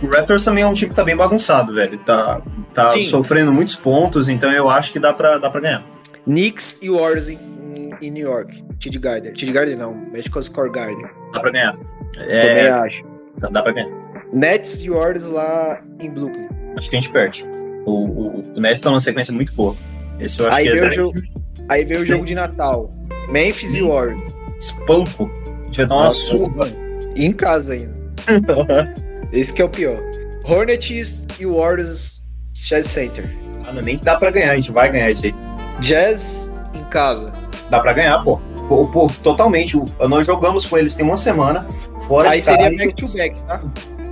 o, o Raptors também é um time que tá bem bagunçado, velho. Tá, tá Sim. sofrendo muitos pontos, então eu acho que dá pra, dá pra ganhar. Knicks e Warriors em, em- New York. TD Garden. TD Garden não, Magical Score Garden. Dá pra ganhar. Também É, acho. dá pra ganhar. Nets e Warriors lá em Brooklyn. Acho que a gente perde. O, o, o Nets tá numa sequência muito boa. Esse eu acho Aí que vem, é o jogo, aí vem o jogo de Natal. Memphis e Warriors. espanco. A gente vai dar uma Nossa, surra. Em casa ainda. Esse que é o pior. Hornets e Warriors Chess Center. Ah, não, nem dá pra ganhar, a gente vai ganhar isso aí. Jazz em casa. Dá pra ganhar, pô. Pô, pô, totalmente. Nós jogamos com eles tem uma semana, fora Aí de casa. seria back-to-back, tá?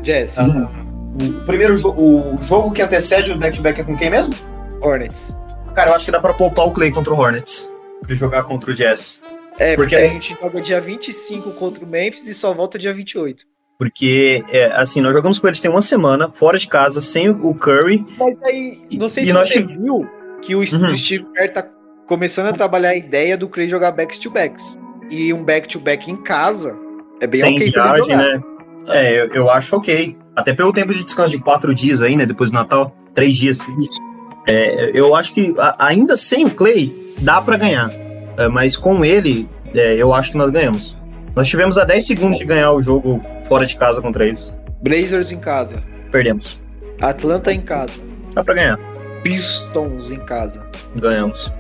Jazz. Ah, O primeiro jogo, o jogo que antecede o back-to-back é com quem mesmo? Hornets. Cara, eu acho que dá pra poupar o Clay contra o Hornets. Pra ele jogar contra o Jazz. É, porque, Porque- a gente joga dia 25 contra o Memphis e só volta dia 28. Porque, é, assim, nós jogamos com eles tem uma semana, fora de casa, sem o Curry. Mas aí, não sei E se nós você tive- viu que o, Uhum. Steve Kerr tá começando a trabalhar a ideia do Clay jogar backs-to-backs. E um back-to-back em casa é bem sem viagem, né? É, eu, eu acho ok. Até pelo tempo de descanso de quatro dias aí, né? Depois do Natal, três dias. É, eu acho que a- ainda sem o Clay, dá pra ganhar. É, mas com ele, é, eu acho que nós ganhamos. Nós tivemos a 10 segundos de ganhar o jogo fora de casa contra eles. Blazers em casa. Perdemos. Atlanta em casa. Dá pra ganhar. Pistons em casa. Ganhamos.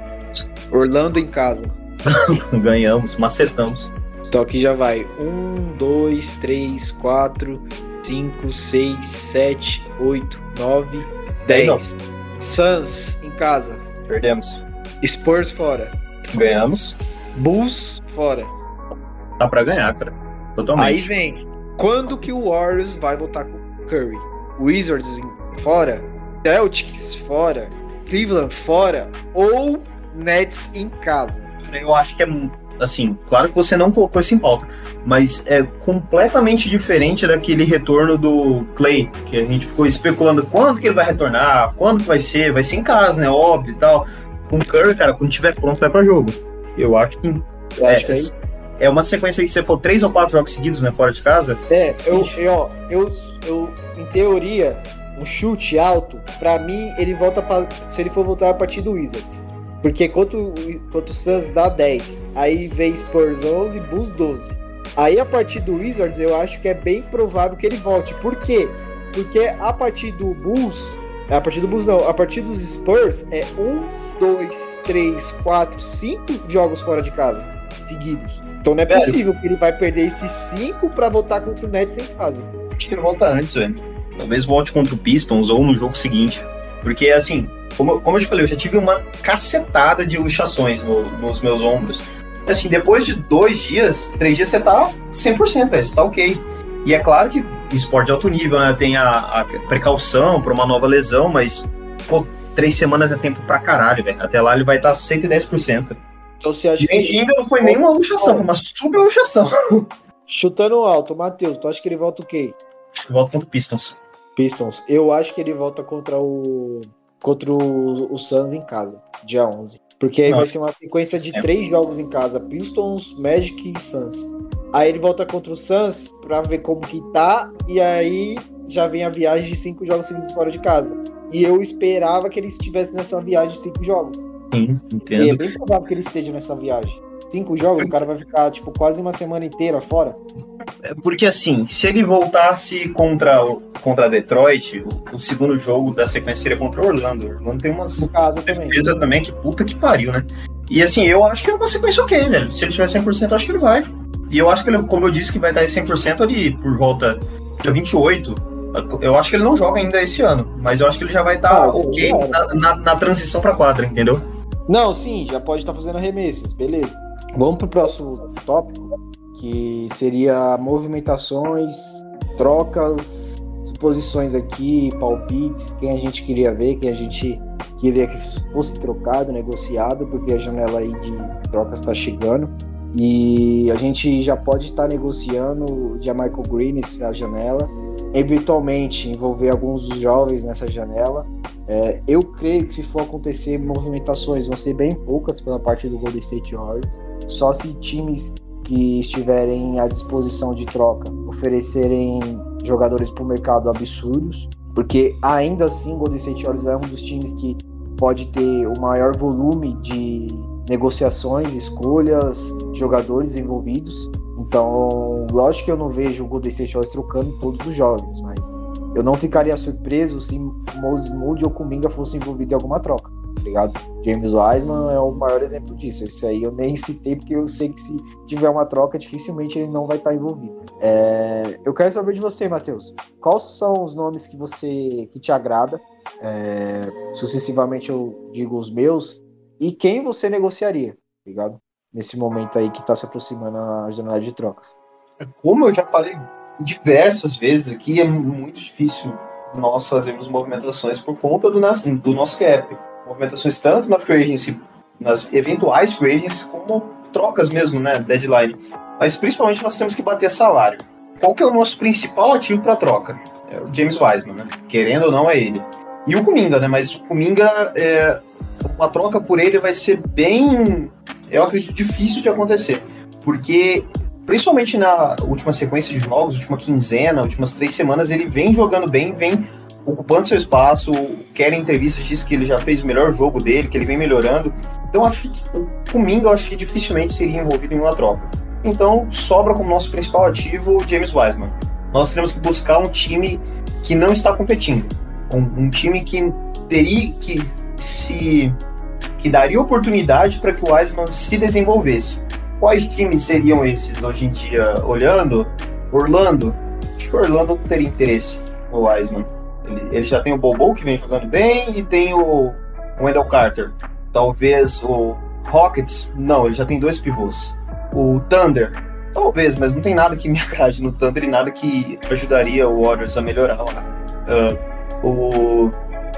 Orlando em casa. Ganhamos, macetamos. Então aqui já vai. 1, 2, 3, 4, 5, 6, 7, 8, 9, 10. Suns em casa. Perdemos. Spurs fora. Ganhamos. Bulls fora. Dá pra ganhar, cara. Totalmente. Aí vem. Quando que o Warriors vai voltar com o Curry? Wizards fora? Celtics fora? Cleveland fora? Ou Nets em casa? Eu acho que é assim, claro que você não colocou isso em pauta, mas é completamente diferente daquele retorno do Clay, que a gente ficou especulando quando que ele vai retornar, quando que vai ser, vai ser em casa, né? Óbvio e tal. Com o Curry, cara, quando tiver pronto, vai pra jogo. Eu acho que Eu acho que é é, é uma sequência que se for três ou quatro jogos seguidos, né, fora de casa, É, eu, eu, eu, eu, em teoria, um chute alto, pra mim, ele volta pra, se ele for voltar a partir do Wizards. Porque contra o, contra o Suns dá 10. Aí vem Spurs 11, Bulls 12. Aí a partir do Wizards, eu acho que é bem provável que ele volte. Por quê? Porque a partir do Bulls, a partir do Bulls não, a partir dos Spurs é 1, 2, 3, 4, 5 jogos fora de casa seguidos. Então não é Velho. possível que ele vai perder esses 5 pra voltar contra o Nets em casa. Acho que ele volta antes, velho. talvez volte contra o Pistons ou no jogo seguinte. Porque, assim, como, como eu te falei, eu já tive uma cacetada de luxações no- nos meus ombros. Assim, depois de dois dias, três dias, você tá 100%, velho, você tá ok. E é claro que esporte de alto nível, né? Tem a, a precaução para uma nova lesão, mas, pô, três semanas é tempo pra caralho, velho. Até lá ele vai tá estar 110%. Então você acha E que. ainda não foi nenhuma luxação, foi uma super luxação. Chutando alto, Matheus, tu acha que ele volta o quê? Volta contra o Pistons. Pistons. Eu acho que ele volta contra o. Contra o, o Suns em casa, dia 11. Porque aí vai Nossa. ser uma sequência de É. três jogos em casa: Pistons, Magic e Suns. Aí ele volta contra o Suns pra ver como que tá. E aí já vem a viagem de cinco jogos seguidos fora de casa. E eu esperava que ele estivesse nessa viagem de cinco jogos. Sim, E é entendo. bem provável que ele esteja nessa viagem. Cinco jogos, o cara vai ficar, tipo, quase uma semana inteira fora. É Porque assim, se ele voltasse contra, contra Detroit, o, o segundo jogo da sequência seria contra Orlando. Orlando tem uma caso também. defesa também que puta que pariu, né? E assim, eu acho que é uma sequência ok, velho. Se ele tiver 100%, eu acho que ele vai. E eu acho que ele, como eu disse, que vai estar em 100% ali por volta dia 28. Eu acho que ele não joga ainda esse ano, mas eu acho que ele já vai estar ah, ok na, na, na, transição para quadra, entendeu? Não, sim, já pode estar fazendo arremessos, beleza. Vamos pro próximo tópico, que seria movimentações, trocas, suposições aqui, palpites, quem a gente queria ver, quem a gente queria que fosse trocado, negociado, porque a janela aí de trocas está chegando. E a gente já pode estar tá negociando de Michael Green nessa janela, eventualmente envolver alguns jovens nessa janela. É, eu creio que se for acontecer movimentações vão ser bem poucas pela parte do Golden State Warriors. Só se times que estiverem à disposição de troca oferecerem jogadores para o mercado absurdos, porque ainda assim o Golden State Warriors é um dos times que pode ter o maior volume de negociações, escolhas, jogadores envolvidos. Então, lógico que eu não vejo o Golden State Warriors trocando todos os jovens, mas eu não ficaria surpreso se Moses Moody ou Kuminga fossem envolvidos em alguma troca, ligado? James Wiseman é o maior exemplo disso. Isso aí eu nem citei porque eu sei que se tiver uma troca, dificilmente ele não vai estar envolvido. É... Eu quero saber de você, Matheus. Quais são os nomes que você que te agrada? É... Sucessivamente eu digo os meus e quem você negociaria, tá ligado? Nesse momento aí que está se aproximando a janela de trocas. Como eu já falei diversas vezes aqui, é muito difícil nós fazermos movimentações por conta do, do nosso cap. Movimentações tanto na free agency, nas eventuais free agencies, como trocas mesmo, né, deadline. Mas principalmente nós temos que bater salário. Qual que é o nosso principal ativo para troca? É o James Wiseman, né? Querendo ou não, é ele. E o Kuminga, né? Mas o Kuminga, é, uma troca por ele vai ser bem, eu acredito, difícil de acontecer. Porque, principalmente na última sequência de jogos, última quinzena, últimas três semanas, ele vem jogando bem, vem ocupando seu espaço. Quer em entrevistas diz que ele já fez o melhor jogo dele, que ele vem melhorando. Então, acho que o acho que dificilmente seria envolvido em uma troca. Então, sobra como nosso principal ativo o James Wiseman. Nós teremos que buscar um time que não está competindo um, um time que teria que se que daria oportunidade para que o Wiseman se desenvolvesse. Quais times seriam esses hoje em dia? Olhando, Orlando. Acho que Orlando teria interesse no Wiseman. Ele, ele já tem o Bobo que vem jogando bem e tem o Wendell Carter. Talvez o Rockets, não, ele já tem dois pivôs. O Thunder, talvez, mas não tem nada que me agrade no Thunder e nada que ajudaria o Warriors a melhorar lá. Uh, o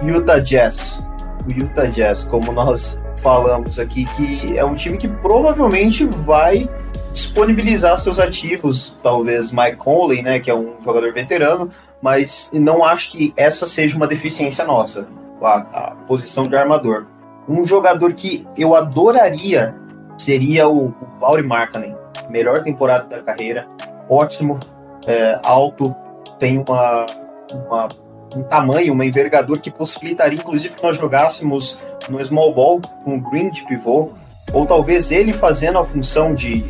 Utah Jazz. O Utah Jazz, como nós falamos aqui, que é um time que provavelmente vai disponibilizar seus ativos, talvez Mike Conley, né, que é um jogador veterano, mas não acho que essa seja uma deficiência nossa, a, a posição de armador. Um jogador que eu adoraria seria o, o Lauri Markkanen, melhor temporada da carreira, ótimo, é, alto, tem uma, uma um tamanho, uma envergadura que possibilitaria, inclusive, que nós jogássemos no small ball com o Green de pivô, ou talvez ele fazendo a função de.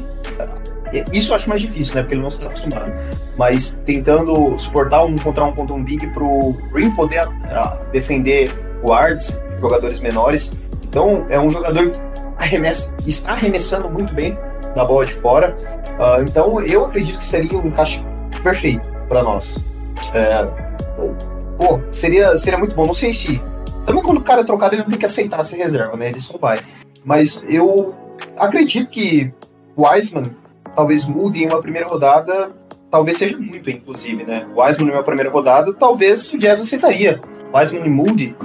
Eh, isso eu acho mais difícil, né? Porque ele não está acostumado. Mas tentando suportar um contra um contra um big para o Green poder uh, defender guards, jogadores menores. Então é um jogador que arremessa, está arremessando muito bem na bola de fora. Uh, então eu acredito que seria um encaixe perfeito para nós. É, pô, seria, seria muito bom. Não sei se. Também quando o cara é trocado, ele não tem que aceitar ser reserva, né? Ele só vai. Mas eu acredito que Wiseman talvez mude em uma primeira rodada. Talvez seja muito, inclusive, né? Wiseman em uma primeira rodada, talvez o Jazz aceitaria. Wiseman e Moody,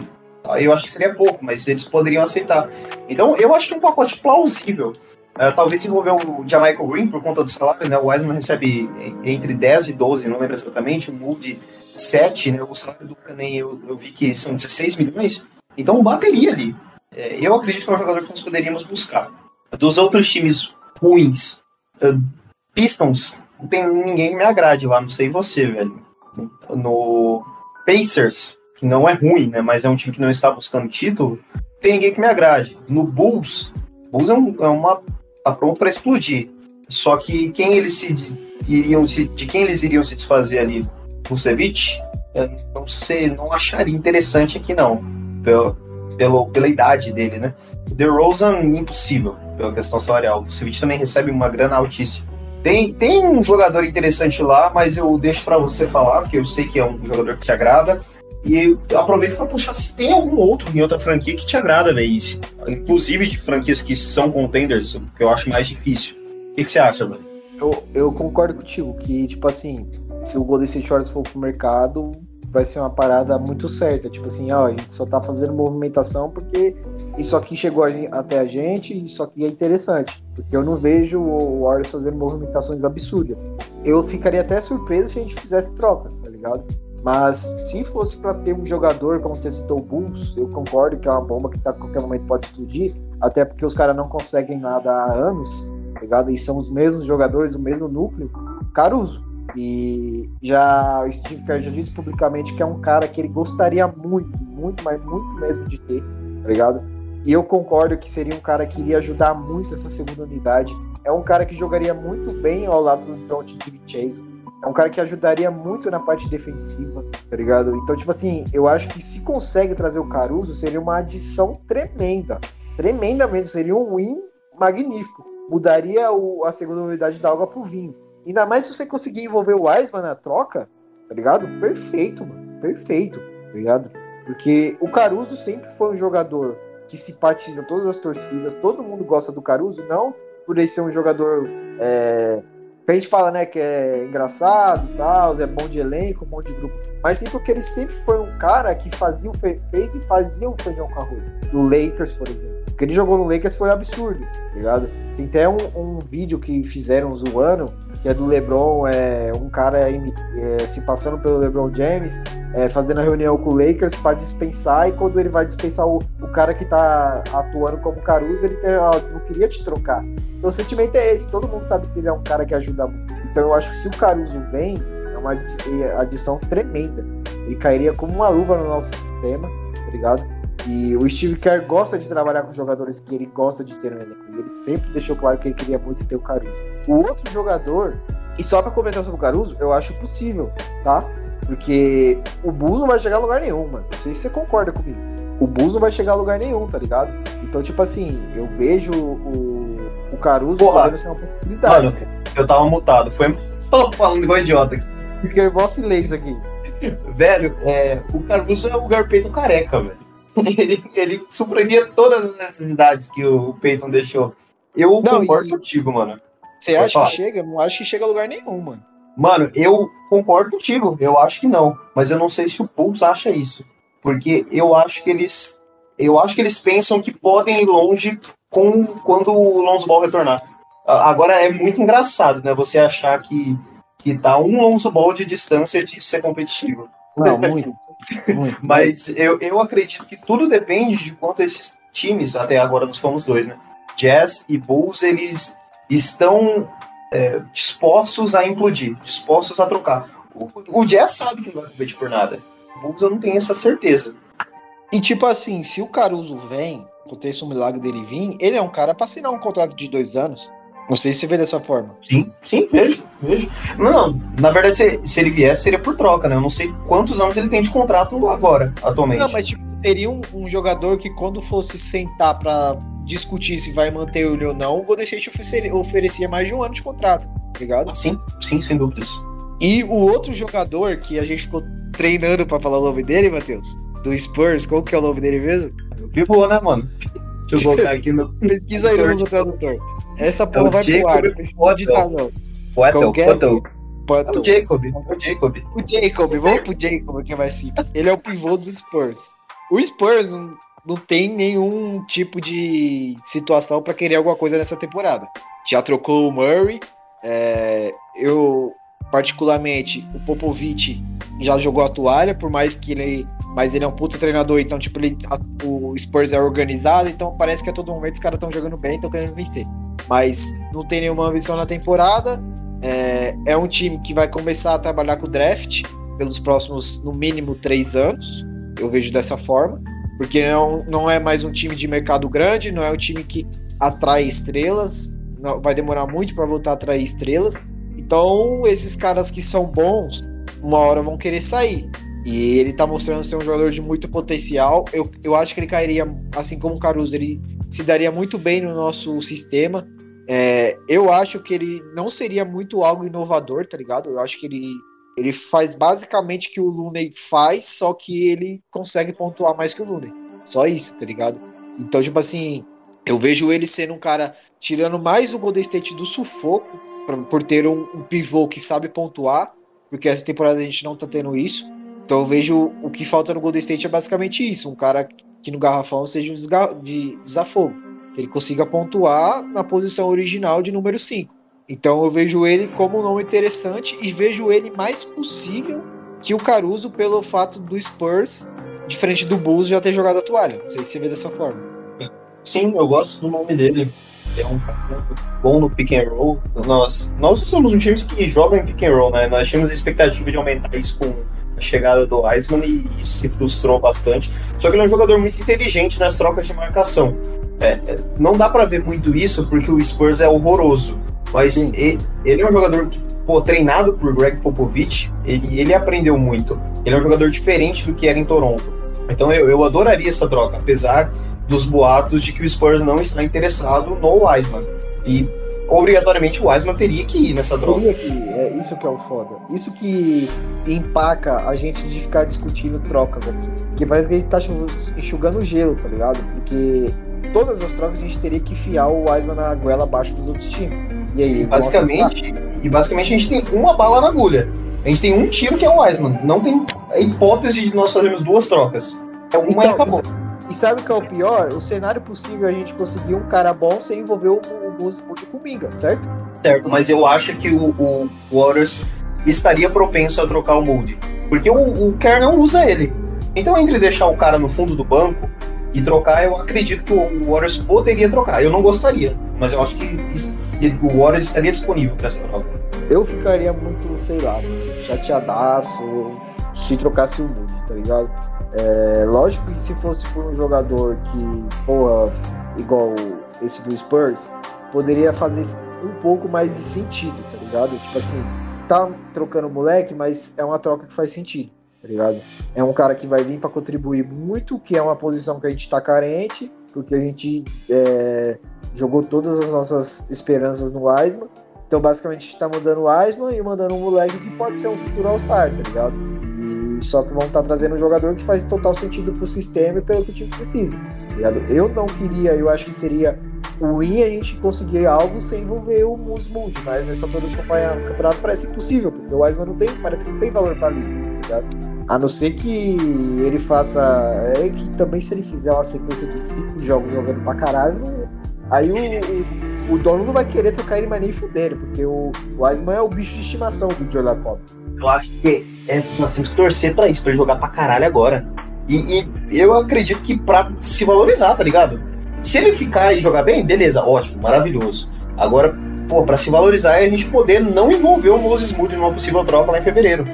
eu acho que seria pouco, mas eles poderiam aceitar. Então, eu acho que é um pacote plausível. Uh, talvez envolver o Jamaica Green por conta do salário, né? O Wiseman recebe entre 10 e 12, não lembro exatamente. O Moody 7, né? O salário do Canem eu, eu vi que são 16 milhões. Então bateria ali. É, eu acredito que é um jogador que nós poderíamos buscar. Dos outros times ruins, uh, Pistons, não tem ninguém que me agrade lá, não sei você, velho. No Pacers, que não é ruim, né? Mas é um time que não está buscando título, tem ninguém que me agrade. No Bulls, Bulls é, um, é uma. tá pronto para explodir. Só que quem eles se iriam de quem eles iriam se desfazer ali? Vucevic, eu não sei, não acharia interessante aqui não, pelo, pelo, pela idade dele, né? O DeRozan, impossível, pela questão salarial. O Vucevic também recebe uma grana altíssima. Tem, tem um jogador interessante lá, mas eu deixo para você falar, porque eu sei que é um jogador que te agrada. E aproveito para puxar se tem algum outro em outra franquia que te agrada, velho. Inclusive de franquias que são contenders, que eu acho mais difícil. O que, que você acha, velho? Eu, eu concordo contigo que, tipo assim, se o Golden State Warriors for pro mercado, vai ser uma parada muito certa. Tipo assim, ó, a gente só tá fazendo movimentação porque isso aqui chegou até a gente e isso aqui é interessante. Porque eu não vejo o Warriors fazendo movimentações absurdas. Eu ficaria até surpreso se a gente fizesse trocas, tá ligado? Mas se fosse para ter um jogador, como você citou o Bulls, eu concordo que é uma bomba que tá, a qualquer momento pode explodir, até porque os caras não conseguem nada há anos, tá ligado? E são os mesmos jogadores, o mesmo núcleo. Caruso. E já o Steve Kerr já disse publicamente que é um cara que ele gostaria muito, muito, mas muito mesmo de ter, tá ligado? E eu concordo que seria um cara que iria ajudar muito essa segunda unidade. É um cara que jogaria muito bem ao lado do Don't Chase é um cara que ajudaria muito na parte defensiva, tá ligado? Então, tipo assim, eu acho que se consegue trazer o Caruso, seria uma adição tremenda. Tremenda mesmo, seria um win magnífico. Mudaria o, a segunda unidade da água pro vinho. Ainda mais se você conseguir envolver o Wiseman na troca, tá ligado? Perfeito, mano. Perfeito, tá ligado? Porque o Caruso sempre foi um jogador que simpatiza todas as torcidas, todo mundo gosta do Caruso, não por ele ser um jogador é, a gente fala, né, que é engraçado tal, é bom de elenco, bom de grupo. Mas sim porque ele sempre foi um cara que fazia o fe... fez e fazia o feijão com arroz. No Lakers, por exemplo. O que ele jogou no Lakers foi absurdo, tá ligado? Tem até um, um vídeo que fizeram zoando, que é do LeBron, é, um cara é, se passando pelo LeBron James, é, fazendo a reunião com o Lakers para dispensar, e quando ele vai dispensar o, o cara que tá atuando como Caruso, ele tem, ó, não queria te trocar. Então o sentimento é esse, todo mundo sabe que ele é um cara que ajuda muito. Então eu acho que se o Caruso vem, é uma adição tremenda. Ele cairia como uma luva no nosso sistema, tá ligado? E o Steve Kerr gosta de trabalhar com jogadores que ele gosta de ter no elenco. E ele sempre deixou claro que ele queria muito ter o Caruso. O outro jogador, e só para comentar sobre o Caruso, eu acho possível, tá? Porque o Bulls não vai chegar a lugar nenhum, mano. Não sei se você concorda comigo. O Bulls não vai chegar a lugar nenhum, tá ligado? Então, tipo assim, eu vejo o, o Caruso Porra. podendo ser uma possibilidade. Mano, eu tava mutado. Foi falando igual idiota aqui. Fiquei igual silêncio aqui. Velho, é, o Caruso é o Garpeito careca, velho. Ele, ele surpreendia todas as necessidades que o Peyton deixou. Eu não, concordo e... contigo, mano. Você acha falar. que chega? Não acho que chega a lugar nenhum, mano. Mano, eu concordo contigo. Eu acho que não. Mas eu não sei se o Pulse acha isso. Porque eu acho que eles. Eu acho que eles pensam que podem ir longe com quando o Lonzo Ball retornar. Agora é muito engraçado, né? Você achar que, que tá um Lonzo Ball de distância de ser competitivo. Não, muito. muito Mas eu, eu acredito que tudo depende de quanto esses times, até agora nós fomos dois, né? Jazz e Bulls, eles estão é, dispostos a implodir, dispostos a trocar. O, o Jazz sabe que não vai competir por nada. O Bulls eu não tenho essa certeza. E tipo assim, se o Caruso vem, aconteça um milagre dele vir, ele é um cara para assinar um contrato de dois anos. Não sei se você vê dessa forma. Sim, sim, vejo, vejo. Não, na verdade, se, se ele viesse, seria por troca, né? Eu não sei quantos anos ele tem de contrato agora, atualmente. Não, mas tipo, teria um, um jogador que quando fosse sentar para discutir se vai manter ele ou não, o Golden State oferecia, oferecia mais de um ano de contrato, tá ligado? Sim, sim, sem dúvidas. E o outro jogador que a gente ficou treinando para falar o nome dele, Matheus, do Spurs, qual que é o nome dele mesmo? Pivô, né, mano? Deixa eu colocar aqui no. Pesquisa aí no tradutor. Essa porra é vai pro ar, não precisa digitar, não. Poetel, Poetel. É o Jacob, é o Jacob. O Jacob, vamos pro Jacob, que é mais simples. Ele é o pivô do Spurs. O Spurs não, tem nenhum tipo de situação para querer alguma coisa nessa temporada. Já trocou o Murray. É, eu, particularmente, o Popovich já jogou a toalha, por mais que ele. Mas ele é um puta treinador, então, tipo, ele, a, o Spurs é organizado, então parece que a todo momento os caras estão jogando bem, estão querendo vencer. Mas não tem nenhuma ambição na temporada. É, é um time que vai começar a trabalhar com o draft pelos próximos, no mínimo, três anos. Eu vejo dessa forma. Porque não, não é mais um time de mercado grande, não é um time que atrai estrelas. Não, vai demorar muito para voltar a atrair estrelas. Então, esses caras que são bons, uma hora vão querer sair. E ele tá mostrando ser um jogador de muito potencial. Eu, eu acho que ele cairia, assim como o Caruso, ele se daria muito bem no nosso sistema. É, eu acho que ele não seria muito algo inovador, tá ligado? Eu acho que ele, ele faz basicamente o que o Looney faz, só que ele consegue pontuar mais que o Looney. Só isso, tá ligado? Então, tipo assim, eu vejo ele sendo um cara tirando mais o Golden State do sufoco, por, por ter um, um pivô que sabe pontuar, porque essa temporada a gente não tá tendo isso. Então eu vejo o que falta no Golden State é basicamente isso, um cara que no garrafão seja um de desafogo, que ele consiga pontuar na posição original de número 5. Então eu vejo ele como um nome interessante e vejo ele mais possível que o Caruso pelo fato do Spurs, diferente do Bulls, já ter jogado a toalha. Não sei se você vê dessa forma. Sim, eu gosto do nome dele. É um cara bom no pick and roll. Nós, nós somos um time que joga em pick and roll, né? Nós tínhamos a expectativa de aumentar isso com a chegada do Wiseman e isso se frustrou bastante. Só que ele é um jogador muito inteligente nas trocas de marcação. É, é não dá para ver muito isso porque o Spurs é horroroso. Mas ele, ele, é um jogador que, pô, treinado por Greg Popovich, ele, ele aprendeu muito. Ele é um jogador diferente do que era em Toronto. Então eu, eu adoraria essa troca, apesar dos boatos de que o Spurs não está interessado no Wiseman. E obrigatoriamente o Wiseman teria que ir nessa droga. Teria que ir, é isso que é o foda. Isso que empaca a gente de ficar discutindo trocas aqui. Porque parece que a gente tá enxugando gelo, tá ligado? Porque todas as trocas a gente teria que enfiar o Wiseman na goela abaixo dos outros times. E aí, basicamente, e basicamente a gente tem uma bala na agulha. A gente tem um tiro que é o Wiseman. Não tem a hipótese de nós fazermos duas trocas. É uma então, e acabou. E sabe o que é o pior? O cenário possível é a gente conseguir um cara bom sem envolver o, o o Minga, certo? Certo, mas eu acho que o, o Waters estaria propenso a trocar o Moody. Porque o, o Kerr não usa ele. Então, entre deixar o cara no fundo do banco e trocar, eu acredito que o Warriors poderia trocar. Eu não gostaria, mas eu acho que o Warriors estaria disponível para essa troca. Eu ficaria muito, sei lá, chateadaço se trocasse o Moody, tá ligado? É, lógico que se fosse por um jogador que, porra, igual esse do Spurs, poderia fazer um pouco mais de sentido, tá ligado? Tipo assim, tá trocando moleque, mas é uma troca que faz sentido, tá ligado? É um cara que vai vir para contribuir muito, que é uma posição que a gente tá carente, porque a gente é, jogou todas as nossas esperanças no Wiseman. Então, basicamente, a gente tá mudando o Wiseman e mandando um moleque que pode ser um futuro All-Star, tá ligado? Só que vão estar tá trazendo um jogador que faz total sentido pro sistema e pelo que o time precisa. Tá eu não queria, eu acho que seria ruim a gente conseguir algo sem envolver o Musmund, mas essa altura do campeonato parece impossível, porque o Wiseman não tem, parece que não tem valor para ali, tá A não ser que ele faça. É que também se ele fizer uma sequência de cinco jogos jogando pra caralho, aí o, o, dono não vai querer trocar ele mais nem fuder, porque o Wiseman é o bicho de estimação do Joe Lacob. Eu acho que é, nós temos que torcer para isso, para ele jogar pra caralho agora. E, e, eu acredito que pra se valorizar, tá ligado? Se ele ficar e jogar bem, beleza, ótimo, maravilhoso. Agora, pô, pra se valorizar é a gente poder não envolver o Moses Moody numa possível troca lá em fevereiro.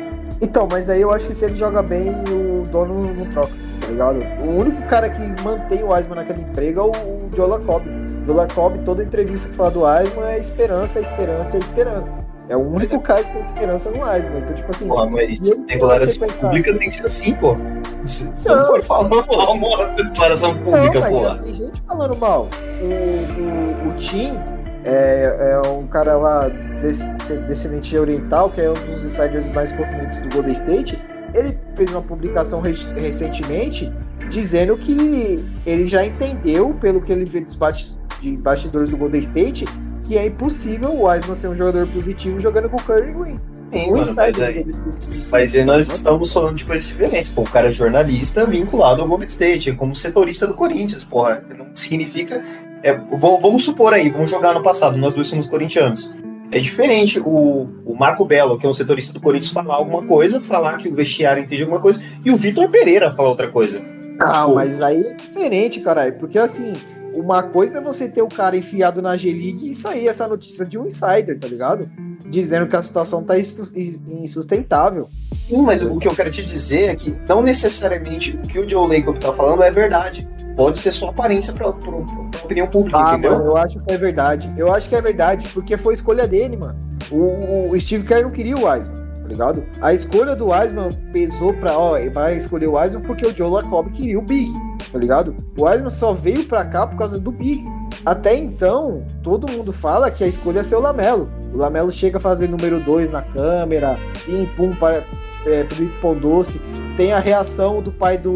Então, mas aí eu acho que se ele joga bem, o dono não troca, tá ligado? O único cara que mantém o Wiseman naquele emprego é o, Lacob. O Joe Lacob, toda entrevista que fala do Wiseman é esperança, é esperança, é esperança. É o único cara que tem esperança no Wiseman. Então, tipo assim. Pô, mas declaração pública tem que ser assim, pô. Você não, não pode falar mal uma declaração pública, pô. Já tem gente falando mal. O, o, o Tim é, é um cara lá descendente oriental, que é um dos insiders mais confiantes do Golden State. Ele fez uma publicação recentemente dizendo que ele já entendeu, pelo que ele vê dos bastidores do Golden State, que é impossível o Wiseman ser um jogador positivo jogando com o Curry Green. Sim, mano, mas aí, mas aí nós estamos falando de coisas diferentes. Pô, o cara é jornalista vinculado ao Golden State, como setorista do Corinthians, porra. Não significa. É, vamos supor aí, vamos jogar no passado, nós dois somos corintianos. É diferente o, o Marco Belo, que é um setorista do Corinthians, falar alguma coisa, falar que o vestiário entende alguma coisa, e o Vitor Pereira falar outra coisa. Ah, tipo, mas aí é diferente, caralho, porque assim, uma coisa é você ter o cara enfiado na G-League e sair essa notícia de um insider, tá ligado? Dizendo que a situação tá insustentável. Sim, mas o que eu quero te dizer é que não necessariamente o que o Joe Lacob tá falando é verdade. Pode ser só aparência pra, pra, pra opinião pública, ah, entendeu? Mano, eu acho que é verdade. Eu acho que é verdade, porque foi escolha dele, mano. O, o Steve Kerr não queria o Wiseman, tá ligado? A escolha do Wiseman pesou pra, ó, vai escolher o Wiseman porque o Joe Lacob queria o Big tá ligado? O Wiseman só veio pra cá por causa do Big. até então, todo mundo fala que a escolha é ser o Lamelo. O Lamelo chega a fazer número 2 na câmera, pim pum para é, pão doce. Tem a reação do pai do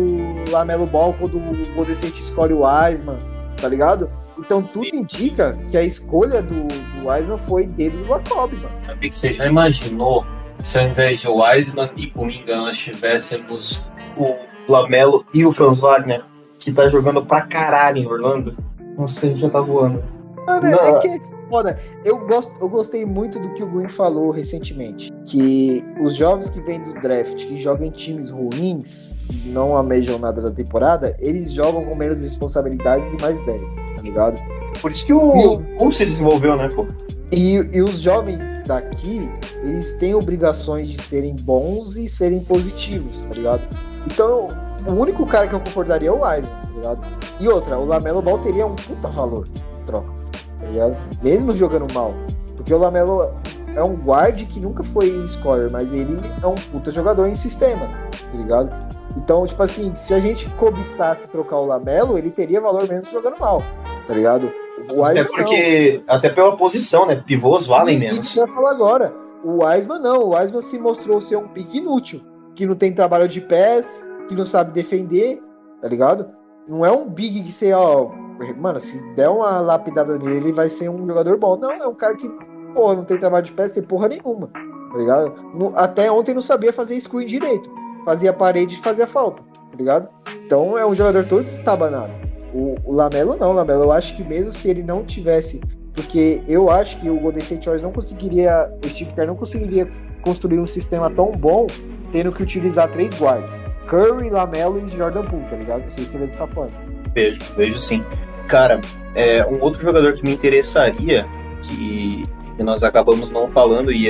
Lamelo Ball quando o Golden State escolhe o Wiseman, tá ligado? Então tudo indica que a escolha do, do Wiseman foi dedo do Lacob, mano. Amigo, você já imaginou se ao invés de Wiseman e Kuminga nós tivéssemos o Lamelo e o Franz Wagner, que tá jogando pra caralho em Orlando? Nossa, ele já tá voando. Mano, é é que foda. Eu, gosto, eu gostei muito do que o Green falou recentemente. Que os jovens que vêm do draft, que jogam em times ruins, não amejam nada da temporada, eles jogam com menos responsabilidades e mais ideia, tá ligado? Por isso que o Pulse se desenvolveu, né, pô? E, e os jovens daqui, eles têm obrigações de serem bons e serem positivos, tá ligado? Então, o único cara que eu concordaria é o Wiseman, tá ligado? E outra, o Lamelo Ball teria um puta valor em trocas, ligado? Mesmo jogando mal. Porque o Lamelo é um guard que nunca foi scorer, mas ele é um puta jogador em sistemas, tá ligado? Então, tipo assim, se a gente cobiçasse trocar o Lamelo, ele teria valor mesmo jogando mal, tá ligado? O até porque, não. até pela posição, né? Pivôs valem Isso menos. Isso que eu falar agora. O Wiseman não, o Wiseman se mostrou ser um pique inútil, que não tem trabalho de pés, que não sabe defender, tá ligado? Não é um big que você, ó, mano, se der uma lapidada nele, ele vai ser um jogador bom. Não, é um cara que, porra, não tem trabalho de pés, tem porra nenhuma, tá ligado? Até ontem não sabia fazer screen direito. Fazia parede e fazia falta, tá ligado? Então é um jogador todo estabanado. O, o Lamelo não, o Lamelo eu acho que mesmo se ele não tivesse, porque eu acho que o Golden State Warriors não conseguiria, o Steve Kerr não conseguiria construir um sistema tão bom tendo que utilizar três guards. Curry, Lamelo e Jordan Poole, tá ligado? Não sei se você vê dessa forma. Vejo, vejo sim. Cara, é, um outro jogador que me interessaria, que, que nós acabamos não falando, e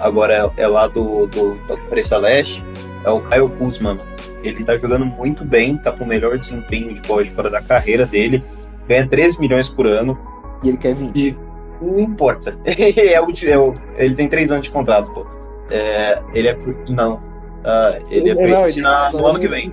agora é, é lá do, do, da Conferência Leste, é o Kyle Kuzma. Ele tá jogando muito bem, tá com o melhor desempenho de pós fora da carreira dele, ganha 13 milhões por ano. E ele quer 20. E não importa. é o, é o, ele tem 3 anos de contrato, pô. É, ele é. Não. Uh, ele é free no ano que vem.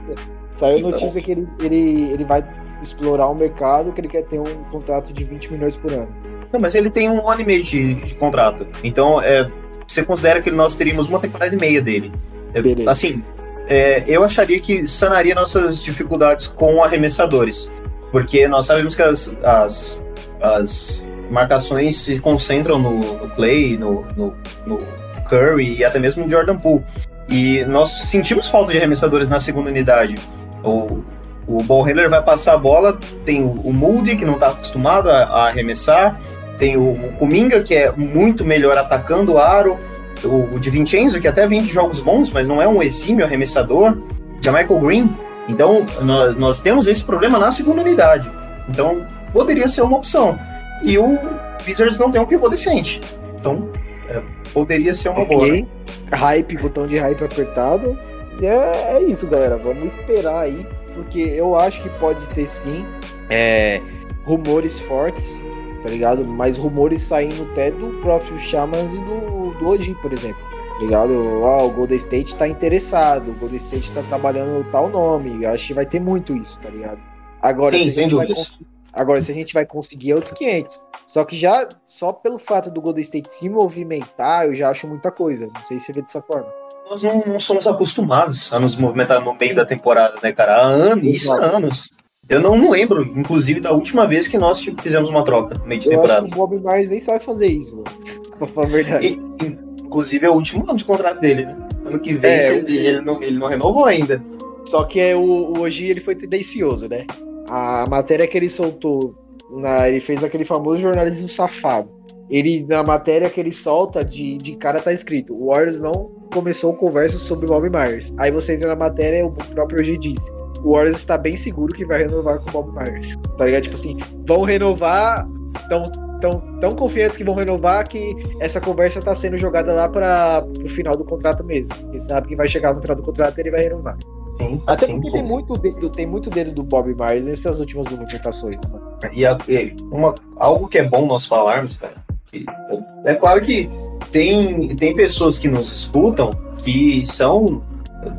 Saiu então, notícia que ele, ele, ele vai explorar o mercado, que ele quer ter um contrato de 20 milhões por ano. Não, mas ele tem um ano e meio de, de contrato. Então, é, você considera que nós teríamos uma temporada e meia dele. É, assim, é, eu acharia que sanaria nossas dificuldades com arremessadores. Porque nós sabemos que as, as, as marcações se concentram no, no Clay, no, no, no, Curry e até mesmo no Jordan Poole. E nós sentimos falta de arremessadores na segunda unidade. O, o ball handler vai passar a bola, tem o, Moody, que não está acostumado a, a, arremessar, tem o, o Kuminga, que é muito melhor atacando o aro, o, o Di Vincenzo, que até vem de jogos bons, mas não é um exímio arremessador, Michael Green. Então, nós, nós temos esse problema na segunda unidade. Então, poderia ser uma opção. E o Wizards não tem um pivô decente. Então, é, poderia ser uma okay. boa. Né? Hype, botão de hype apertado. É, é isso, galera. Vamos esperar aí, porque eu acho que pode ter sim é, rumores fortes, tá ligado? Mas rumores saindo até do próprio Shamans e do, do Oji, por exemplo. Tá ligado? Ó, o Golden State tá interessado, o Golden State tá trabalhando tal nome. Acho que vai ter muito isso, tá ligado? Agora, sim, se a gente vai Agora, se a gente vai conseguir é outros 500. Só que já, só pelo fato do Golden State se movimentar, eu já acho muita coisa. Não sei se você vê dessa forma. Nós não, não somos acostumados a nos movimentar no meio da temporada, né, cara? Há anos, isso há anos. Eu não, não, lembro, inclusive, da última vez que nós tipo, fizemos uma troca no meio de eu temporada. Acho que o Bob Myers nem sabe fazer isso, mano. pra verdade. E, inclusive, é o último ano de contrato dele, né? Ano que vem, é, ele, ele, não, ele não renovou ainda. Só que é, o, o hoje ele foi tendencioso, né? A matéria que ele soltou na, ele fez aquele famoso jornalismo safado. Ele, na matéria que ele solta, de, de cara tá escrito: o Warriors não começou conversa sobre Bob Myers. Aí você entra na matéria o próprio hoje disse: o Warriors está bem seguro que vai renovar com o Bob Myers. Tá ligado? Tipo assim, vão renovar, tão, tão, tão confiantes que vão renovar que essa conversa tá sendo jogada lá para o final do contrato mesmo. Ele sabe que vai chegar no final do contrato e ele vai renovar. Sim, Até sim, porque tem muito, dedo, tem muito dedo do Bob Myers nessas últimas movimentações. Né? E, a, e uma, algo que é bom nós falarmos, cara, é claro que tem, tem pessoas que nos escutam que são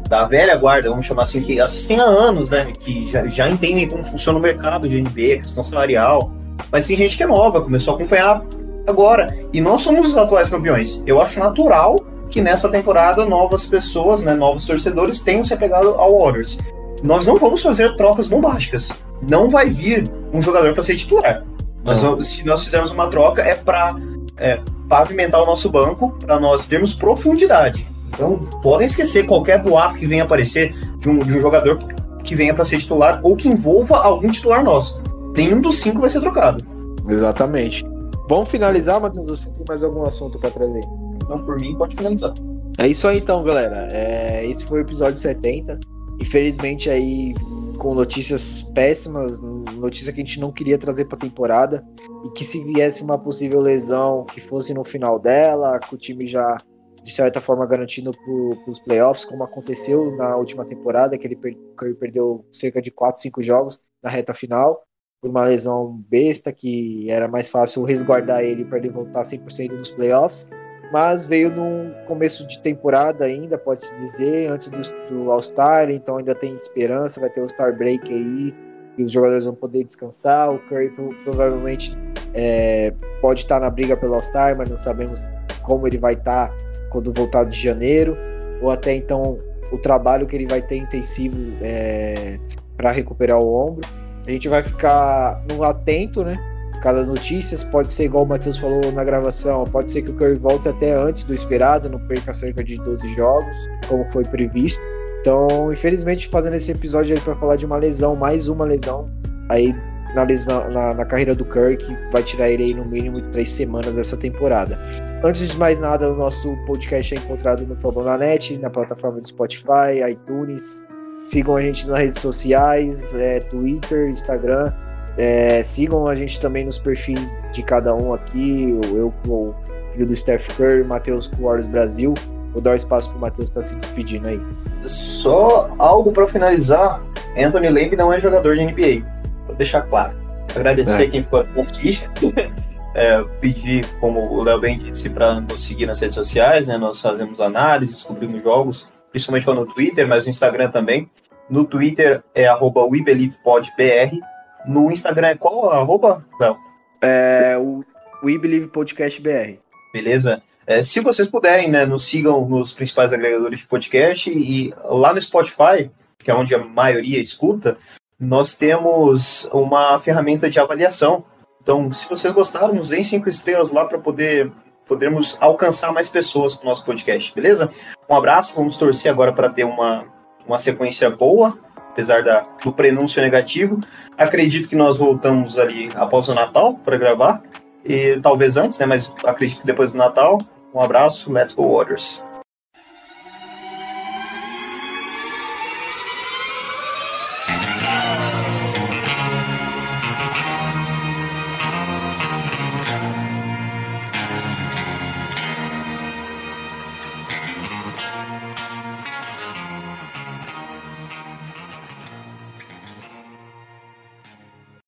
da velha guarda, vamos chamar assim, que assistem há anos, né? Que já, já entendem como funciona o mercado de NBA, questão salarial. mas tem gente que é nova, começou a acompanhar agora. E nós somos os atuais campeões. Eu acho natural que nessa temporada novas pessoas, né, novos torcedores tenham se apegado ao Warriors. Nós não vamos fazer trocas bombásticas. Não vai vir um jogador para ser titular. Mas se nós fizermos uma troca é para é, pavimentar o nosso banco, para nós termos profundidade. Então, podem esquecer qualquer boato que venha aparecer de um, de um jogador que venha para ser titular ou que envolva algum titular nosso. Nenhum dos cinco vai ser trocado. Exatamente. Vamos finalizar, Matheus? Você tem mais algum assunto para trazer? Não, por mim, pode finalizar. É isso aí então, galera. É, esse foi o episódio 70. Infelizmente aí com notícias péssimas, notícia que a gente não queria trazer para a temporada e que se viesse uma possível lesão que fosse no final dela, que o time já de certa forma garantindo para os playoffs, como aconteceu na última temporada, que ele, per que ele perdeu cerca de 4, 5 jogos na reta final, por uma lesão besta, que era mais fácil resguardar ele para ele voltar 100% nos playoffs. Mas veio num começo de temporada ainda, pode-se dizer, antes do, do All-Star, então ainda tem esperança, vai ter o All-Star Break aí, e os jogadores vão poder descansar. O Curry provavelmente é, pode estar na briga pelo All-Star, mas não sabemos como ele vai estar quando voltar de janeiro, ou até então o trabalho que ele vai ter intensivo é, para recuperar o ombro. A gente vai ficar no atento, né? Cada notícias pode ser igual o Matheus falou na gravação, pode ser que o Curry volte até antes do esperado, não perca cerca de 12 jogos, como foi previsto. Então, infelizmente, fazendo esse episódio aí para falar de uma lesão, mais uma lesão aí na, lesão, na, na carreira do Curry, que vai tirar ele aí no mínimo três semanas dessa temporada. Antes de mais nada, o nosso podcast é encontrado no Fabonanet, na plataforma do Spotify, iTunes. Sigam a gente nas redes sociais, é, Twitter, Instagram. É, sigam a gente também nos perfis de cada um aqui. Eu com o filho do Steph Curry, o Matheus com o Warriors Brasil. Vou dar o espaço para o Matheus estar tá se despedindo aí. Só algo para finalizar. Anthony Lamb não é jogador de NBA. Vou deixar claro. Agradecer é. quem ficou aqui. é, pedir, como o Léo bem disse, para nos seguir nas redes sociais, né? Nós fazemos análises, cobrimos jogos, principalmente no Twitter, mas no Instagram também. No Twitter é arroba WeBelievePodBR. No Instagram é qual arroba, Léo? É o WeBelievePodcastBR. Beleza? É, se vocês puderem, né, nos sigam nos principais agregadores de podcast e lá no Spotify, que é onde a maioria escuta, nós temos uma ferramenta de avaliação então, se vocês gostaram, nos deem cinco estrelas lá para poder podermos alcançar mais pessoas com o nosso podcast, beleza? Um abraço, vamos torcer agora para ter uma, uma sequência boa, apesar da, do prenúncio negativo. Acredito que nós voltamos ali após o Natal para gravar, e talvez antes, né? Mas acredito que depois do Natal. Um abraço, let's go Waters.